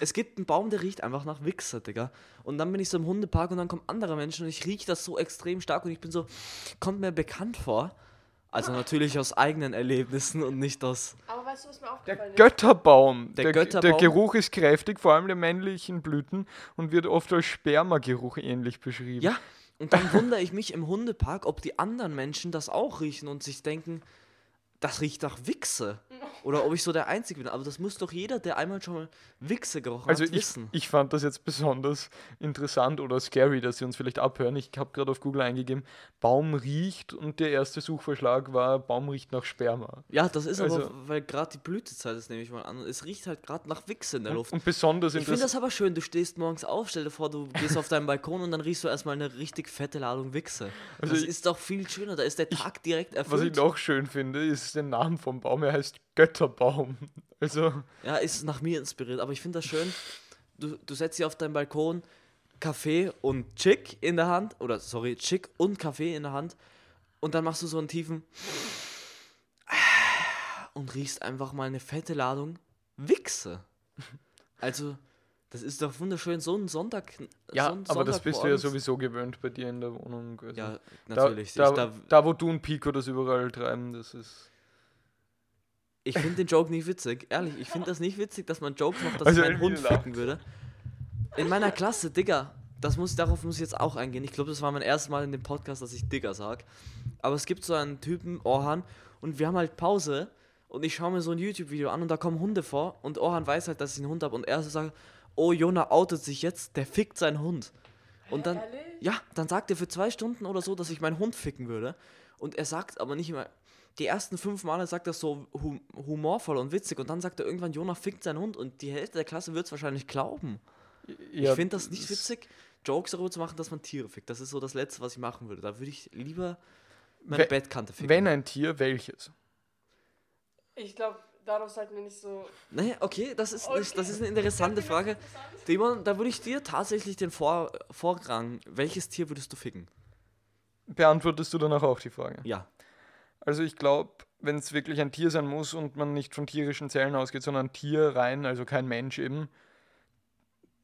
Es gibt einen Baum, der riecht einfach nach Wichse, Digga. Und dann bin ich so im Hundepark und dann kommen andere Menschen und ich rieche das so extrem stark und ich bin so, kommt mir bekannt vor. Also natürlich aus eigenen Erlebnissen und nicht aus. Aber weißt du, was mir Der aufgefallen ist? Götterbaum. Der Der, Götterbaum. der Geruch ist kräftig, vor allem der männlichen Blüten und wird oft als Spermageruch ähnlich beschrieben. Ja, und dann wundere ich mich im Hundepark, ob die anderen Menschen das auch riechen und sich denken, das riecht nach Wichse. Oder ob ich so der Einzige bin. Aber das muss doch jeder, der einmal schon mal Wichse gerochen Also hat, ich, wissen. ich fand das jetzt besonders interessant oder scary, dass sie uns vielleicht abhören. Ich habe gerade auf Google eingegeben, Baum riecht und der erste Suchvorschlag war, Baum riecht nach Sperma. Ja, das ist Also- aber, weil gerade die Blütezeit ist, nehme ich mal an. Es riecht halt gerade nach Wichse in der Luft. Und besonders Ich finde das aber schön, du stehst morgens auf, stell dir vor, du gehst auf deinen Balkon und dann riechst du erstmal eine richtig fetteLadung Wichse. Also das ich- ist doch viel schöner, da ist der Tag direkt Was ich erfüllt. noch schön finde, ist der Name vom Baum. Er heißt Götterbaum. Also, Ja, ist nach mir inspiriert, aber ich finde das schön. Du, du setzt dich auf deinen Balkon, Kaffee und Chick in der Hand, oder sorry, Chick und Kaffee in der Hand und dann machst du so einen tiefen und riechst einfach mal eine fette Ladung Wichse. Also, das ist doch wunderschön, so ein Sonntag. ja, so ein aber das bist du ja sowieso gewöhnt bei dir in der Wohnung. Also Ja, da, natürlich. Da, ich da, da, wo du und Pico das überall treiben, das ist. Ich finde den Joke nicht witzig. Ehrlich, ich finde das nicht witzig, dass man Jokes macht, dass Also ich meinen Hund ficken würde. In meiner Klasse, Digga, das muss, darauf muss ich jetzt auch eingehen. Ich glaube, das war mein erstes Mal in dem Podcast, dass ich Digga sag. Aber es gibt so einen Typen, Orhan, und wir haben halt Pause und ich schaue mir so ein YouTube-Video an und da kommen Hunde vor und Orhan weiß halt, dass ich einen Hund habe und er so sagt, oh, Jona outet sich jetzt, der fickt seinen Hund. Und dann, Ehrlich? ja, dann sagt er für zwei Stunden oder so, dass ich meinen Hund ficken würde. Und er sagt aber nicht immer, die ersten fünf Male sagt er so hum humorvoll und witzig und dann sagt er irgendwann, Jona fickt seinen Hund und die Hälfte der Klasse wird es wahrscheinlich glauben. Ja, ich finde das nicht witzig, Jokes darüber zu machen, dass man Tiere fickt. Das ist so das Letzte, was ich machen würde. Da würde ich lieber meine We- Bettkante ficken. Wenn ein Tier, welches? Ich glaube, darauf sollten wir nicht so. Nee, okay, das ist, Okay. Nicht, das ist eine interessante Frage. Timon, da würde ich dir tatsächlich den Vor Vorrang, welches Tier würdest du ficken? Beantwortest du danach auch die Frage? Ja. Also ich glaube, wenn es wirklich ein Tier sein muss und man nicht von tierischen Zellen ausgeht, sondern ein Tier rein, also kein Mensch eben,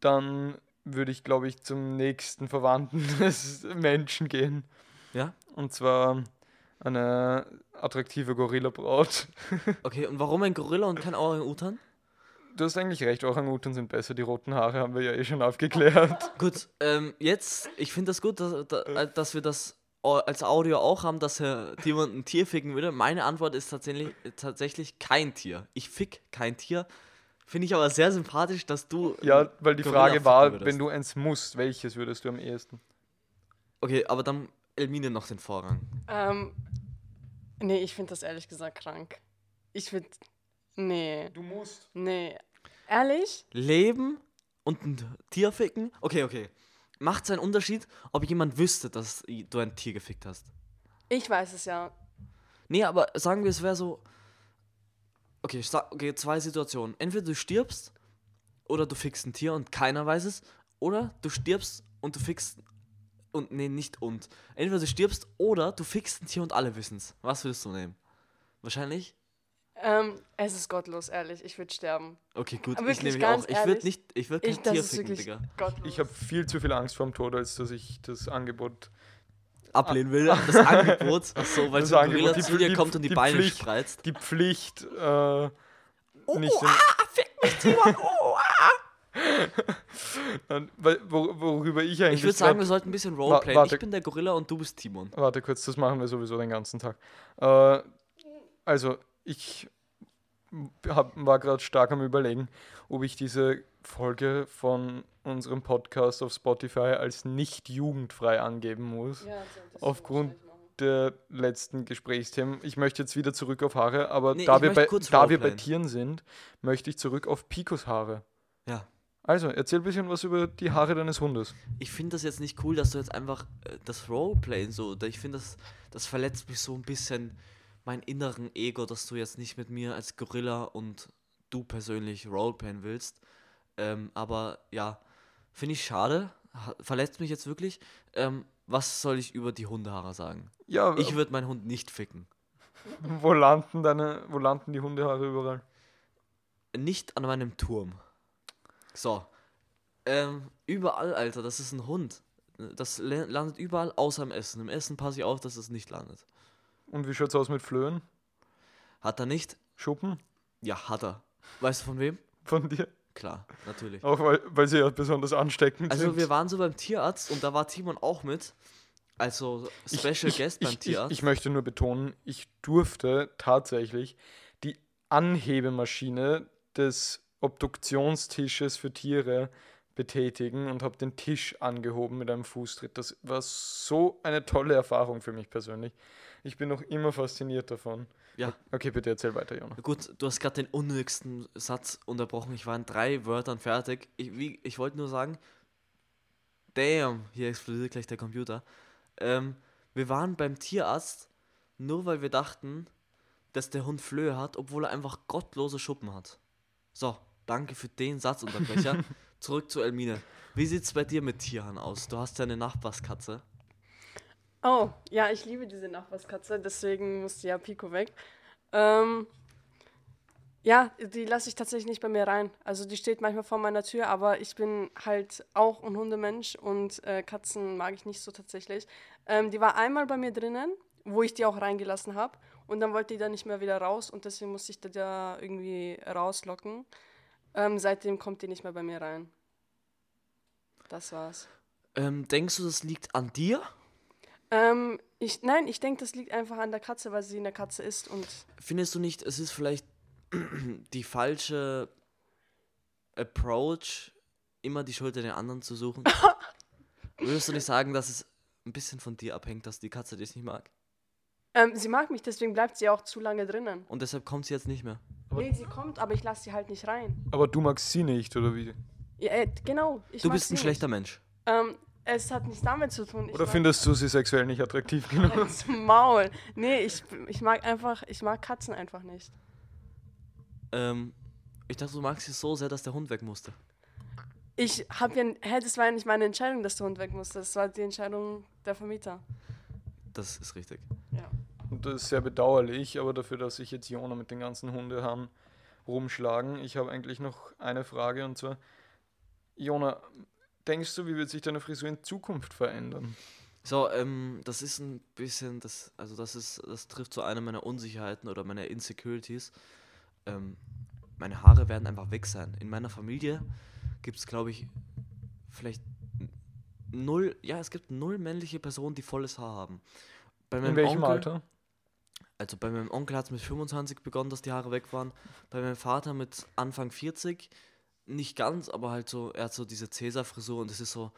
dann würde ich, glaube ich, zum nächsten Verwandten des Menschen gehen. Ja? Und zwar eine attraktive Gorilla-Braut. Okay, und warum ein Gorilla und kein Orang-Utan? Du hast eigentlich recht, Orang-Utan sind besser. Die roten Haare haben wir ja eh schon aufgeklärt. Gut, ähm, jetzt, ich finde das gut, dass, da- dass wir das als Audio auch haben, dass er jemand ein Tier ficken würde. Meine Antwort ist tatsächlich, tatsächlich kein Tier. Ich fick kein Tier. Finde ich aber sehr sympathisch, dass du. Ja, weil die Gorilla Frage war, würdest. wenn du eins musst, welches würdest du am ehesten? Okay, aber dann Elmine noch den Vorrang. Ähm, nee, ich finde das ehrlich gesagt krank. Ich finde, nee, Du musst. nee. Ehrlich? Leben und ein Tier ficken? Okay, okay. Macht es einen Unterschied, ob jemand wüsste, dass du ein Tier gefickt hast? Ich weiß es ja. Nee, aber sagen wir, es wäre so. Okay, ich sag, okay, zwei Situationen. Entweder du stirbst oder du fickst ein Tier und keiner weiß es. Oder du stirbst und du fickst. Und nee, nicht und. Entweder du stirbst oder du fickst ein Tier und alle wissen es. Was würdest du nehmen? Wahrscheinlich? Ähm, es ist gottlos, ehrlich. Ich würde sterben. Okay, gut. Aber ich nehme mich auch. Ich würde ehrlich, nicht. Ich würde kein Ich, das Tier ficken, Digga. gottlos. Ich habe viel zu viel Angst vorm Tod, als dass ich das Angebot. Ablehnen will. Das Angebot. Ach so, weil Das so ein Gorilla die- zu dir kommt und die, die Beine Pflicht. spreizt. Die Pflicht, äh, Oh, nicht. in- ah, fick mich, Timon. Oh, ah. Dann, weil- wo, worüber ich eigentlich. Ich würde sagen, grad- wir sollten ein bisschen warte. Ich bin der Gorilla und du bist Timon. Warte kurz, das machen wir sowieso den ganzen Tag. Äh, also, ich hab, war gerade stark am Überlegen, ob ich diese Folge von unserem Podcast auf Spotify als nicht jugendfrei angeben muss. Ja, Aufgrund-. Der letzten Gesprächsthemen. Ich möchte jetzt wieder zurück auf Haare, aber Nee, da, wir bei, da wir bei. Tieren sind, möchte ich zurück auf Picos Haare. Ja. Also, erzähl ein bisschen was über die Haare deines Hundes. Ich finde das jetzt nicht cool, dass du jetzt einfach äh, das Roleplayen so. da- Ich finde, das, das verletzt mich so ein bisschen mein inneren Ego, dass du jetzt nicht mit mir als Gorilla und du persönlich Roleplayen willst. Ähm, aber ja, finde ich schade. Ha- Verletzt mich jetzt wirklich. Ähm, was soll ich über die Hundehaare sagen? Ja, Ich würde meinen Hund nicht ficken. wo landen deine, wo landen die Hundehaare überall? Nicht an meinem Turm. So. Ähm, überall, Alter, das ist ein Hund. Das la- landet überall außer im Essen. Im Essen passe ich auf, dass es nicht landet. Und wie schaut's aus mit Flöhen? Hat er nicht? Schuppen Ja, hat er. Weißt du von wem? von dir? Klar, natürlich. Auch weil, weil sie ja besonders ansteckend Also sind. wir waren so beim Tierarzt und da war Timon auch mit. Also Ich- Special ich, Guest ich, beim ich, Tierarzt. Ich, möchte nur betonen, ich durfte tatsächlich die Anhebemaschine des Obduktionstisches für Tiere betätigen und habe den Tisch angehoben mit einem Fußtritt. Das war so eine tolle Erfahrung für mich persönlich. Ich bin noch immer fasziniert davon. Ja. Okay, bitte erzähl weiter, Jonah. Gut, du hast gerade den unnötigsten Satz unterbrochen. Ich war in drei Wörtern fertig. Ich, wie- ich wollte nur sagen, damn, hier explodiert gleich der Computer. Ähm, wir waren beim Tierarzt, nur weil wir dachten, dass der Hund Flöhe hat, obwohl er einfach gottlose Schuppen hat. So, danke für den Satzunterbrecher. Zurück zu Elmine. Wie sieht's bei dir mit Tieren aus? Du hast ja eine Nachbarskatze. Oh, ja, ich liebe diese Nachbarskatze, deswegen musste ja Pico weg. Ähm, ja, die lasse ich tatsächlich nicht bei mir rein. Also die steht manchmal vor meiner Tür, aber ich bin halt auch ein Hundemensch und äh, Katzen mag ich nicht so tatsächlich. Ähm, die war einmal bei mir drinnen, wo ich die auch reingelassen habe und dann wollte die dann nicht mehr wieder raus und deswegen musste ich die da irgendwie rauslocken. Ähm, seitdem kommt die nicht mehr bei mir rein. Das war's. Ähm, denkst du, das liegt an dir? Ähm, ich, nein, ich denke, das liegt einfach an der Katze, weil sie eine Katze ist und Findest du nicht, es ist vielleicht die falsche Approach, immer die Schuld an den anderen zu suchen? Würdest du nicht sagen, dass es ein bisschen von dir abhängt, dass die Katze dich nicht mag? ähm, sie mag mich, deswegen bleibt sie auch zu lange drinnen. Und deshalb kommt sie jetzt nicht mehr. Aber- nee, sie kommt, aber ich lasse sie halt nicht rein. Aber du magst sie nicht, oder wie? Ja, äh, genau. Ich Du bist ein sie schlechter Nicht. Mensch. Ähm, es hat nichts damit zu tun. Ich Oder findest du sie sexuell nicht attraktiv genug? Halt's Maul. Nee, ich, ich mag einfach, ich mag Katzen einfach nicht. Ähm, ich dachte, du magst sie so sehr, dass der Hund weg musste. Ich hab ja, hä, das war ja nicht meine Entscheidung, dass der Hund weg musste. Das war die Entscheidung der Vermieter. Das ist richtig. Ja. Und das ist sehr bedauerlich, aber dafür, dass sich jetzt Jona mit den ganzen Hundehaaren rumschlagen. Ich habe eigentlich noch eine Frage und zwar, Jona, denkst du, wie wird sich deine Frisur in Zukunft verändern? So, ähm, das ist ein bisschen, das, also das ist, das trifft so eine meiner Unsicherheiten oder meiner Insecurities. Ähm, meine Haare werden einfach weg sein. In meiner Familie gibt es, glaube ich, vielleicht null, ja, es gibt null männliche Personen, die volles Haar haben. Bei In welchem Onkel, Alter? Also bei meinem Onkel hat es mit 25 begonnen, dass die Haare weg waren. Bei meinem Vater mit Anfang 40. Nicht ganz, aber halt so, er hat so diese Cäsar-Frisur und es ist so,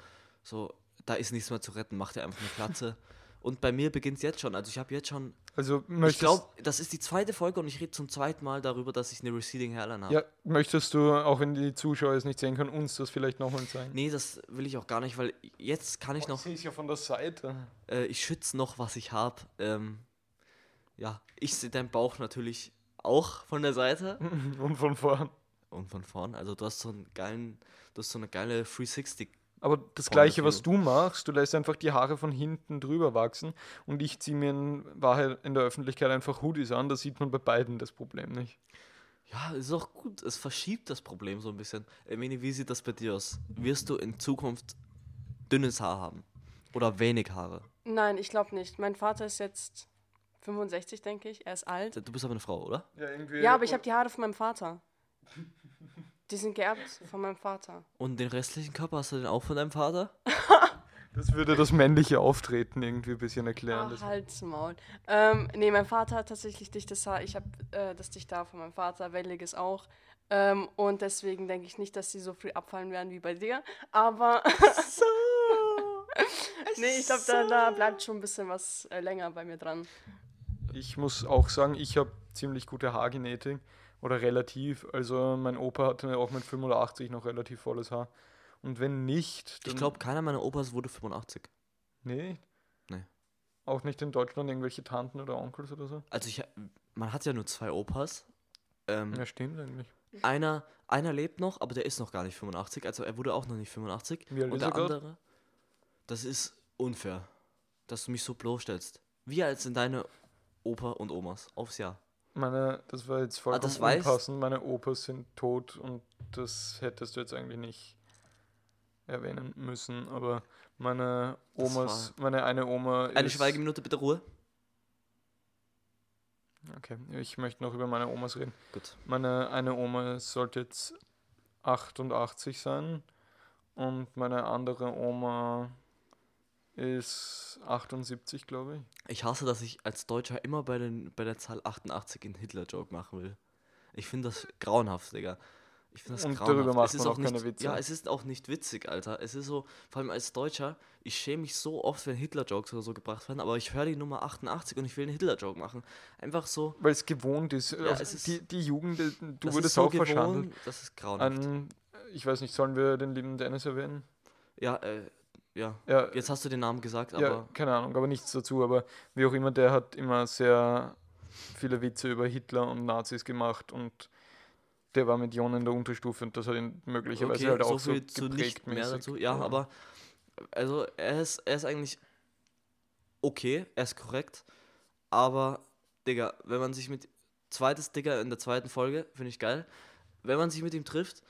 so, da ist nichts mehr zu retten, macht er einfach eine Glatze. und bei mir beginnt es jetzt schon. Also ich habe jetzt schon, Also ich glaube, das ist die zweite Folge und ich rede zum zweiten Mal darüber, dass ich eine Receding Hairline habe. ja, möchtest du, auch wenn die Zuschauer es nicht sehen können, uns das vielleicht nochmal zeigen? Nee, das will ich auch gar nicht, weil jetzt kann ich noch, sehe es ja von der Seite. äh, ich schütze noch, was ich habe. Ähm, ja, ich sehe deinen Bauch natürlich auch von der Seite. Und von vorn. Und von vorn, also du hast so einen geilen, du hast so eine geile 360. Aber das Point gleiche, was du machst, du lässt einfach die Haare von hinten drüber wachsen und ich ziehe mir in Wahrheit in der Öffentlichkeit einfach Hoodies an, da sieht man bei beiden das Problem nicht. Ja, ist auch gut. Es verschiebt das Problem so ein bisschen. Emini, wie sieht das bei dir aus? Wirst du in Zukunft dünnes Haar haben? Oder wenig Haare? Nein, ich glaube nicht. Mein Vater ist jetzt 65, denke ich. Er ist alt. Du bist aber eine Frau, oder? Ja, irgendwie. Ja, aber ich habe die Haare von meinem Vater. Die sind geerbt von meinem Vater. Und den restlichen Körper hast du den auch von deinem Vater? Das würde das männliche Auftreten irgendwie ein bisschen erklären. Ach, Das- halt's Maul. Ähm, nee, mein Vater hat tatsächlich dichtes Haar. Ich habe äh, das dichte Haar von meinem Vater, welliges auch. Ähm, und deswegen denke ich nicht, dass die so früh abfallen werden wie bei dir. Aber So! nee, ich glaube, da, da bleibt schon ein bisschen was äh, länger bei mir dran. Ich muss auch sagen, ich habe ziemlich gute Haargenetik oder relativ. Also mein Opa hatte auch mit 85 noch relativ volles Haar. Und wenn nicht, Ich glaube, keiner meiner Opas wurde 85. Nee. Nee. Auch nicht in Deutschland irgendwelche Tanten oder Onkels oder so? Also ich, man hat ja nur zwei Opas. Ähm, Ja, stimmt eigentlich. einer, einer lebt noch, aber der ist noch gar nicht 85. Also er wurde auch noch nicht 85. Wie alt Und ist der er grad? andere, das ist unfair, dass du mich so bloßstellst. Wie alt sind deine Opa und Omas aufs Jahr? Meine, das war jetzt vollkommen Ah, das weiß- unpassend. Meine Opas sind tot und das hättest du jetzt eigentlich nicht erwähnen müssen. Aber meine Omas, meine eine Oma Eine ist... Schweigeminute bitte Ruhe. Okay, ich möchte noch über meine Omas reden. Gut. Meine eine Oma sollte jetzt 88 sein und meine andere Oma ist 78, glaube ich. Ich hasse, dass ich als Deutscher immer bei, den, bei der Zahl 88 einen Hitler-Joke machen will. Ich finde das grauenhaft, Digga. Ich finde das Und grauenhaft. darüber macht es ist man auch auch nicht, keine Witze. Ja, es ist auch nicht witzig, Alter. Es ist so, vor allem als Deutscher, ich schäme mich so oft, wenn Hitler-Jokes oder so gebracht werden, aber ich höre die Nummer 88 und ich will einen Hitler-Joke machen. Einfach so. Weil es gewohnt ist. Also es ist- die, die Jugend, die- du wurdest so auch verschandelt. gewohnt, Das ist grauenhaft. An, ich weiß nicht, sollen wir den lieben Dennis erwähnen? ja, äh, ja. Ja, Jetzt hast du den Namen gesagt, aber. ja, keine Ahnung, aber nichts dazu. Aber wie auch immer, der hat immer sehr viele Witze über Hitler und Nazis gemacht und der war mit Jon in der Unterstufe und das hat ihn möglicherweise Okay, halt auch so so viel zu nicht mehr mäßig. dazu. Ja, aber also er ist, er ist eigentlich okay, er ist korrekt, aber Digga, wenn man sich mit zweites Digga in der zweiten Folge, finde ich geil. Wenn man sich mit ihm trifft,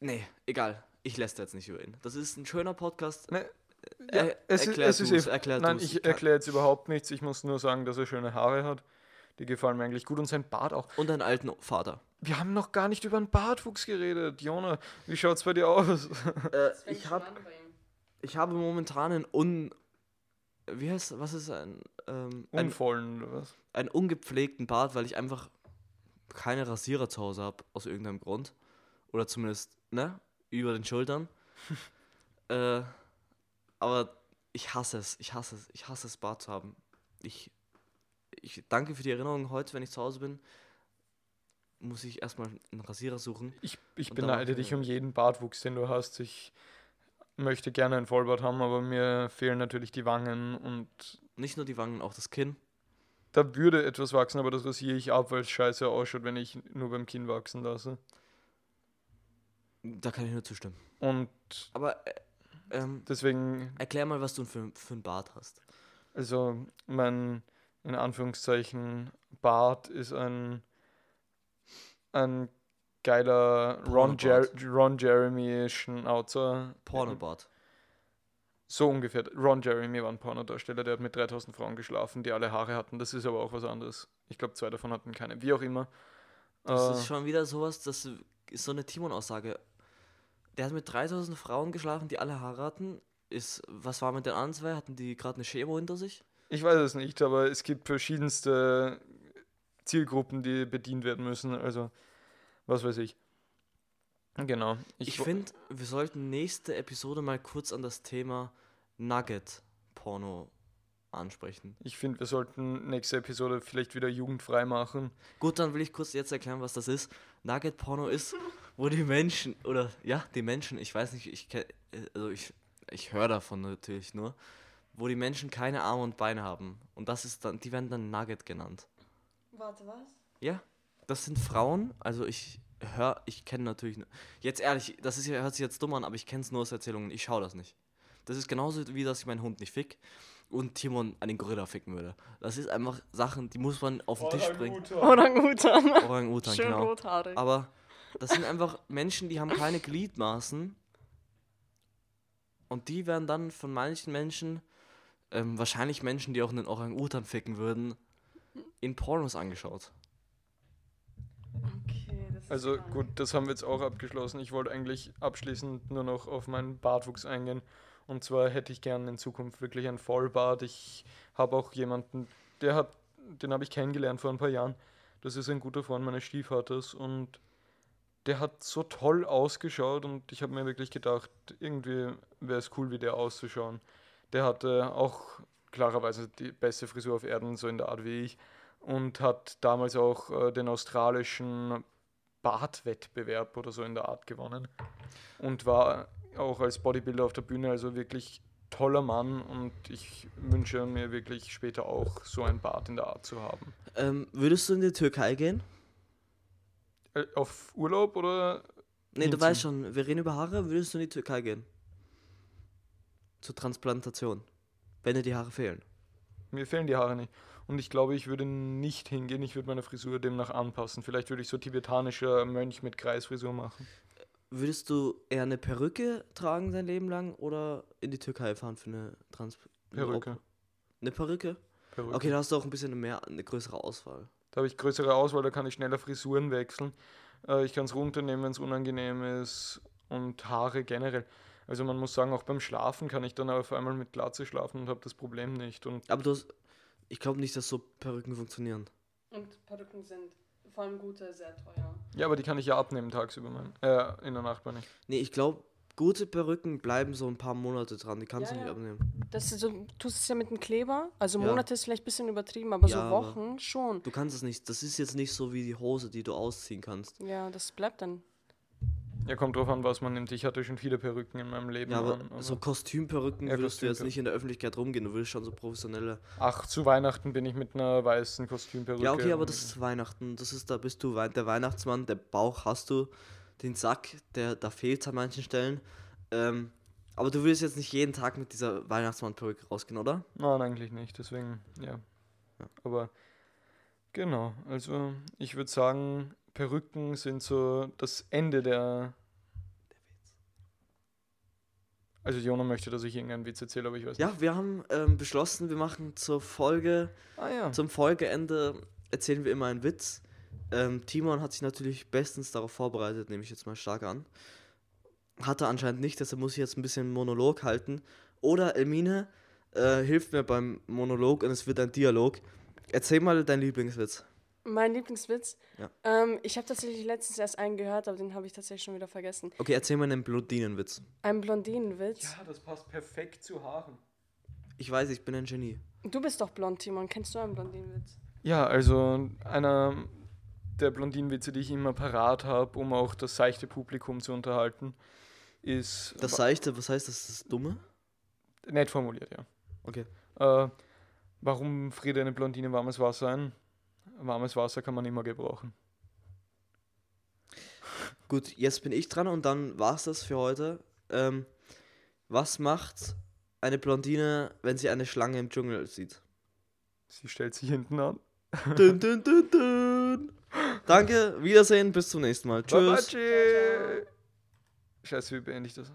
nee, egal. Ich lässt jetzt nicht über ihn. Das ist ein schöner Podcast. Ne, Er, ja, es ist- erklär es ist du's, eh- erklär Nein, du's. ich erkläre jetzt überhaupt nichts. Ich muss nur sagen, dass er schöne Haare hat. Die gefallen mir eigentlich gut und sein Bart auch. Und einen alten Vater. Wir haben noch gar nicht über den Bartwuchs geredet. Jona, wie schaut's bei dir aus? Äh, ich habe ich habe momentan einen un wie heißt was ist ein ähm, ein, Unvollen oder was? einen ungepflegten Bart, weil ich einfach keine Rasierer zu Hause habe, aus irgendeinem Grund. Oder zumindest, ne? Über den Schultern. äh, aber ich hasse es, ich hasse es, ich hasse es, Bart zu haben. Ich, ich danke für die Erinnerung heute, wenn ich zu Hause bin. Muss ich erstmal einen Rasierer suchen. Ich, ich beneide dich eine- um jeden Bartwuchs, den du hast. Ich möchte gerne ein Vollbart haben, aber mir fehlen natürlich die Wangen und Nicht nur die Wangen, auch das Kinn. da würde etwas wachsen, aber das rasiere ich ab, weil es scheiße ausschaut, wenn ich nur beim Kinn wachsen lasse. Da kann ich nur zustimmen. Und Aber äh, ähm, deswegen, erklär mal, was du für, für einen Bart hast. Also mein, in Anführungszeichen, Bart ist ein, ein geiler Ron, Jer Pornobart. Ron Jeremy Schnauzer. Pornobart. So ungefähr. Ron Jeremy war ein Pornodarsteller, der hat mit 3000 Frauen geschlafen, die alle Haare hatten. Das ist aber auch was anderes. Ich glaube, zwei davon hatten keine. Wie auch immer. Das Äh, ist schon wieder sowas, das ist so eine Timon-Aussage. Der hat mit 3000 Frauen geschlafen, die alle Haare hatten. Ist, was war mit den anderen zwei? Hatten die gerade eine Chemo hinter sich? Ich weiß es nicht, aber es gibt verschiedenste Zielgruppen, die bedient werden müssen. Also, was weiß ich. Genau. Ich, wo- finde, wir sollten nächste Episode mal kurz an das Thema Nugget-Porno ansprechen. Ich finde, wir sollten nächste Episode vielleicht wieder jugendfrei machen. Gut, dann will ich kurz jetzt erklären, was das ist. Nugget-Porno ist, wo die Menschen, oder ja, die Menschen, ich weiß nicht, ich also ich, ich höre davon natürlich nur, wo die Menschen keine Arme und Beine haben. Und das ist dann, die werden dann Nugget genannt. Warte, was? Ja, das sind Frauen, also ich höre, ich kenne natürlich, nur- jetzt ehrlich, das ist, ja- hört sich jetzt dumm an, aber ich kenne es nur aus Erzählungen, ich schaue das nicht. Das ist genauso wie, dass ich meinen Hund nicht fick und Timon einen Gorilla ficken würde. Das ist einfach Sachen, die muss man auf den Tisch bringen. Orang-Utan. Orang-Utan, Schön genau. rothaarig. Aber das sind einfach Menschen, die haben keine Gliedmaßen. Und die werden dann von manchen Menschen, ähm, wahrscheinlich Menschen, die auch einen Orang-Utan ficken würden, in Pornos angeschaut. Okay, das ist Also gut, das haben wir jetzt auch abgeschlossen. Ich wollte eigentlich abschließend nur noch auf meinen Bartwuchs eingehen. Und zwar hätte ich gern in Zukunft wirklich einen Vollbart. Ich habe auch jemanden, der hat, den habe ich kennengelernt vor ein paar Jahren. Das ist ein guter Freund meines Stiefvaters und der hat so toll ausgeschaut und ich habe mir wirklich gedacht, irgendwie wäre es cool, wie der auszuschauen. Der hatte auch klarerweise die beste Frisur auf Erden, so in der Art wie ich, und hat damals auch äh, den australischen Bartwettbewerb oder so in der Art gewonnen und war auch als Bodybuilder auf der Bühne, also wirklich toller Mann und ich wünsche mir wirklich später auch so ein Bart in der Art zu haben. Ähm, würdest du in die Türkei gehen? Äh, auf Urlaub oder? Nee, du weißt schon, wir reden über Haare, würdest du in die Türkei gehen? Zur Transplantation. Wenn dir die Haare fehlen. Mir fehlen die Haare nicht. Und ich glaube, ich würde nicht hingehen, ich würde meine Frisur demnach anpassen. Vielleicht würde ich so tibetanischer Mönch mit Kreisfrisur machen. Würdest du eher eine Perücke tragen dein Leben lang oder in die Türkei fahren für eine Trans Perücke. Eine Perücke? Perücke. Okay, da hast du auch ein bisschen mehr, eine größere Auswahl. Da habe ich größere Auswahl, da kann ich schneller Frisuren wechseln. Äh, ich kann es runternehmen, wenn es unangenehm ist. Und Haare generell. Also man muss sagen, auch beim Schlafen kann ich dann auf einmal mit Glatze schlafen und habe das Problem nicht. Und Aber du hast, ich glaube nicht, dass so Perücken funktionieren. Und Perücken sind vor allem gute sehr teuer. ja, aber die kann ich ja abnehmen tagsüber, mein, äh, in der Nacht meine ich. Nee, ich glaube, gute Perücken bleiben so ein paar Monate dran. Die kannst Ja, du nicht ja. abnehmen. Das ist so, du tust es ja mit einem Kleber. Also Ja. Monate ist vielleicht ein bisschen übertrieben, aber Ja, so aber- Wochen schon. Du kannst es nicht. Das ist jetzt nicht so wie die Hose, die du ausziehen kannst. Ja, das bleibt dann. Ja, kommt drauf an, was man nimmt. Ich hatte schon viele Perücken in meinem Leben. Ja, aber an, so Kostümperücken Ja, würdest du jetzt nicht in der Öffentlichkeit rumgehen. Du willst schon so professionelle. Ach, zu Weihnachten bin ich mit einer weißen Kostümperücke. Ja, okay, aber das ist Weihnachten. Das ist, da bist du der Weihnachtsmann, der Bauch hast du, den Sack, der, da fehlt an manchen Stellen. Ähm, aber du willst jetzt nicht jeden Tag mit dieser Weihnachtsmann-Perücke rausgehen, oder? Nein, eigentlich nicht. Deswegen, ja. Aber genau, also ich würde sagen, Perücken sind so das Ende der. Also Jona möchte, dass ich irgendeinen Witz erzähle, aber ich weiß Ja, wir haben ähm, beschlossen, wir machen zur Folge, nicht. Ah ja. zum Folgeende erzählen wir immer einen Witz. Ähm, Timon hat sich natürlich bestens darauf vorbereitet, nehme ich jetzt mal stark an. Hatte anscheinend nicht, deshalb muss ich jetzt ein bisschen Monolog halten. Oder Elmine äh, hilft mir beim Monolog und es wird ein Dialog. Erzähl mal deinen Lieblingswitz. Mein Lieblingswitz. Ja. Ähm, ich habe tatsächlich letztens erst einen gehört, aber den habe ich tatsächlich schon wieder vergessen. Okay, erzähl mal einen Blondinenwitz. Ein Blondinenwitz. Ja, das passt perfekt zu Haaren. Ich weiß, ich bin ein Genie. Du bist doch blond, Timon. Kennst du einen Blondinenwitz? Ja, also einer der Blondinenwitze, die ich immer parat habe, um auch das seichte Publikum zu unterhalten, ist Das Seichte, was heißt das? Das Dumme? nett formuliert, ja. Okay. Äh, warum friert eine Blondine warmes Wasser ein? Warmes Wasser kann man immer gebrauchen. Gut, jetzt bin ich dran und dann war's das für heute. Ähm, was macht eine Blondine, wenn sie eine Schlange im Dschungel sieht? Sie stellt sich hinten an. dun, dun, dun, dun. Danke, Wiedersehen, bis zum nächsten Mal. Tschüss. Babaji. Scheiße, wie beende ich das?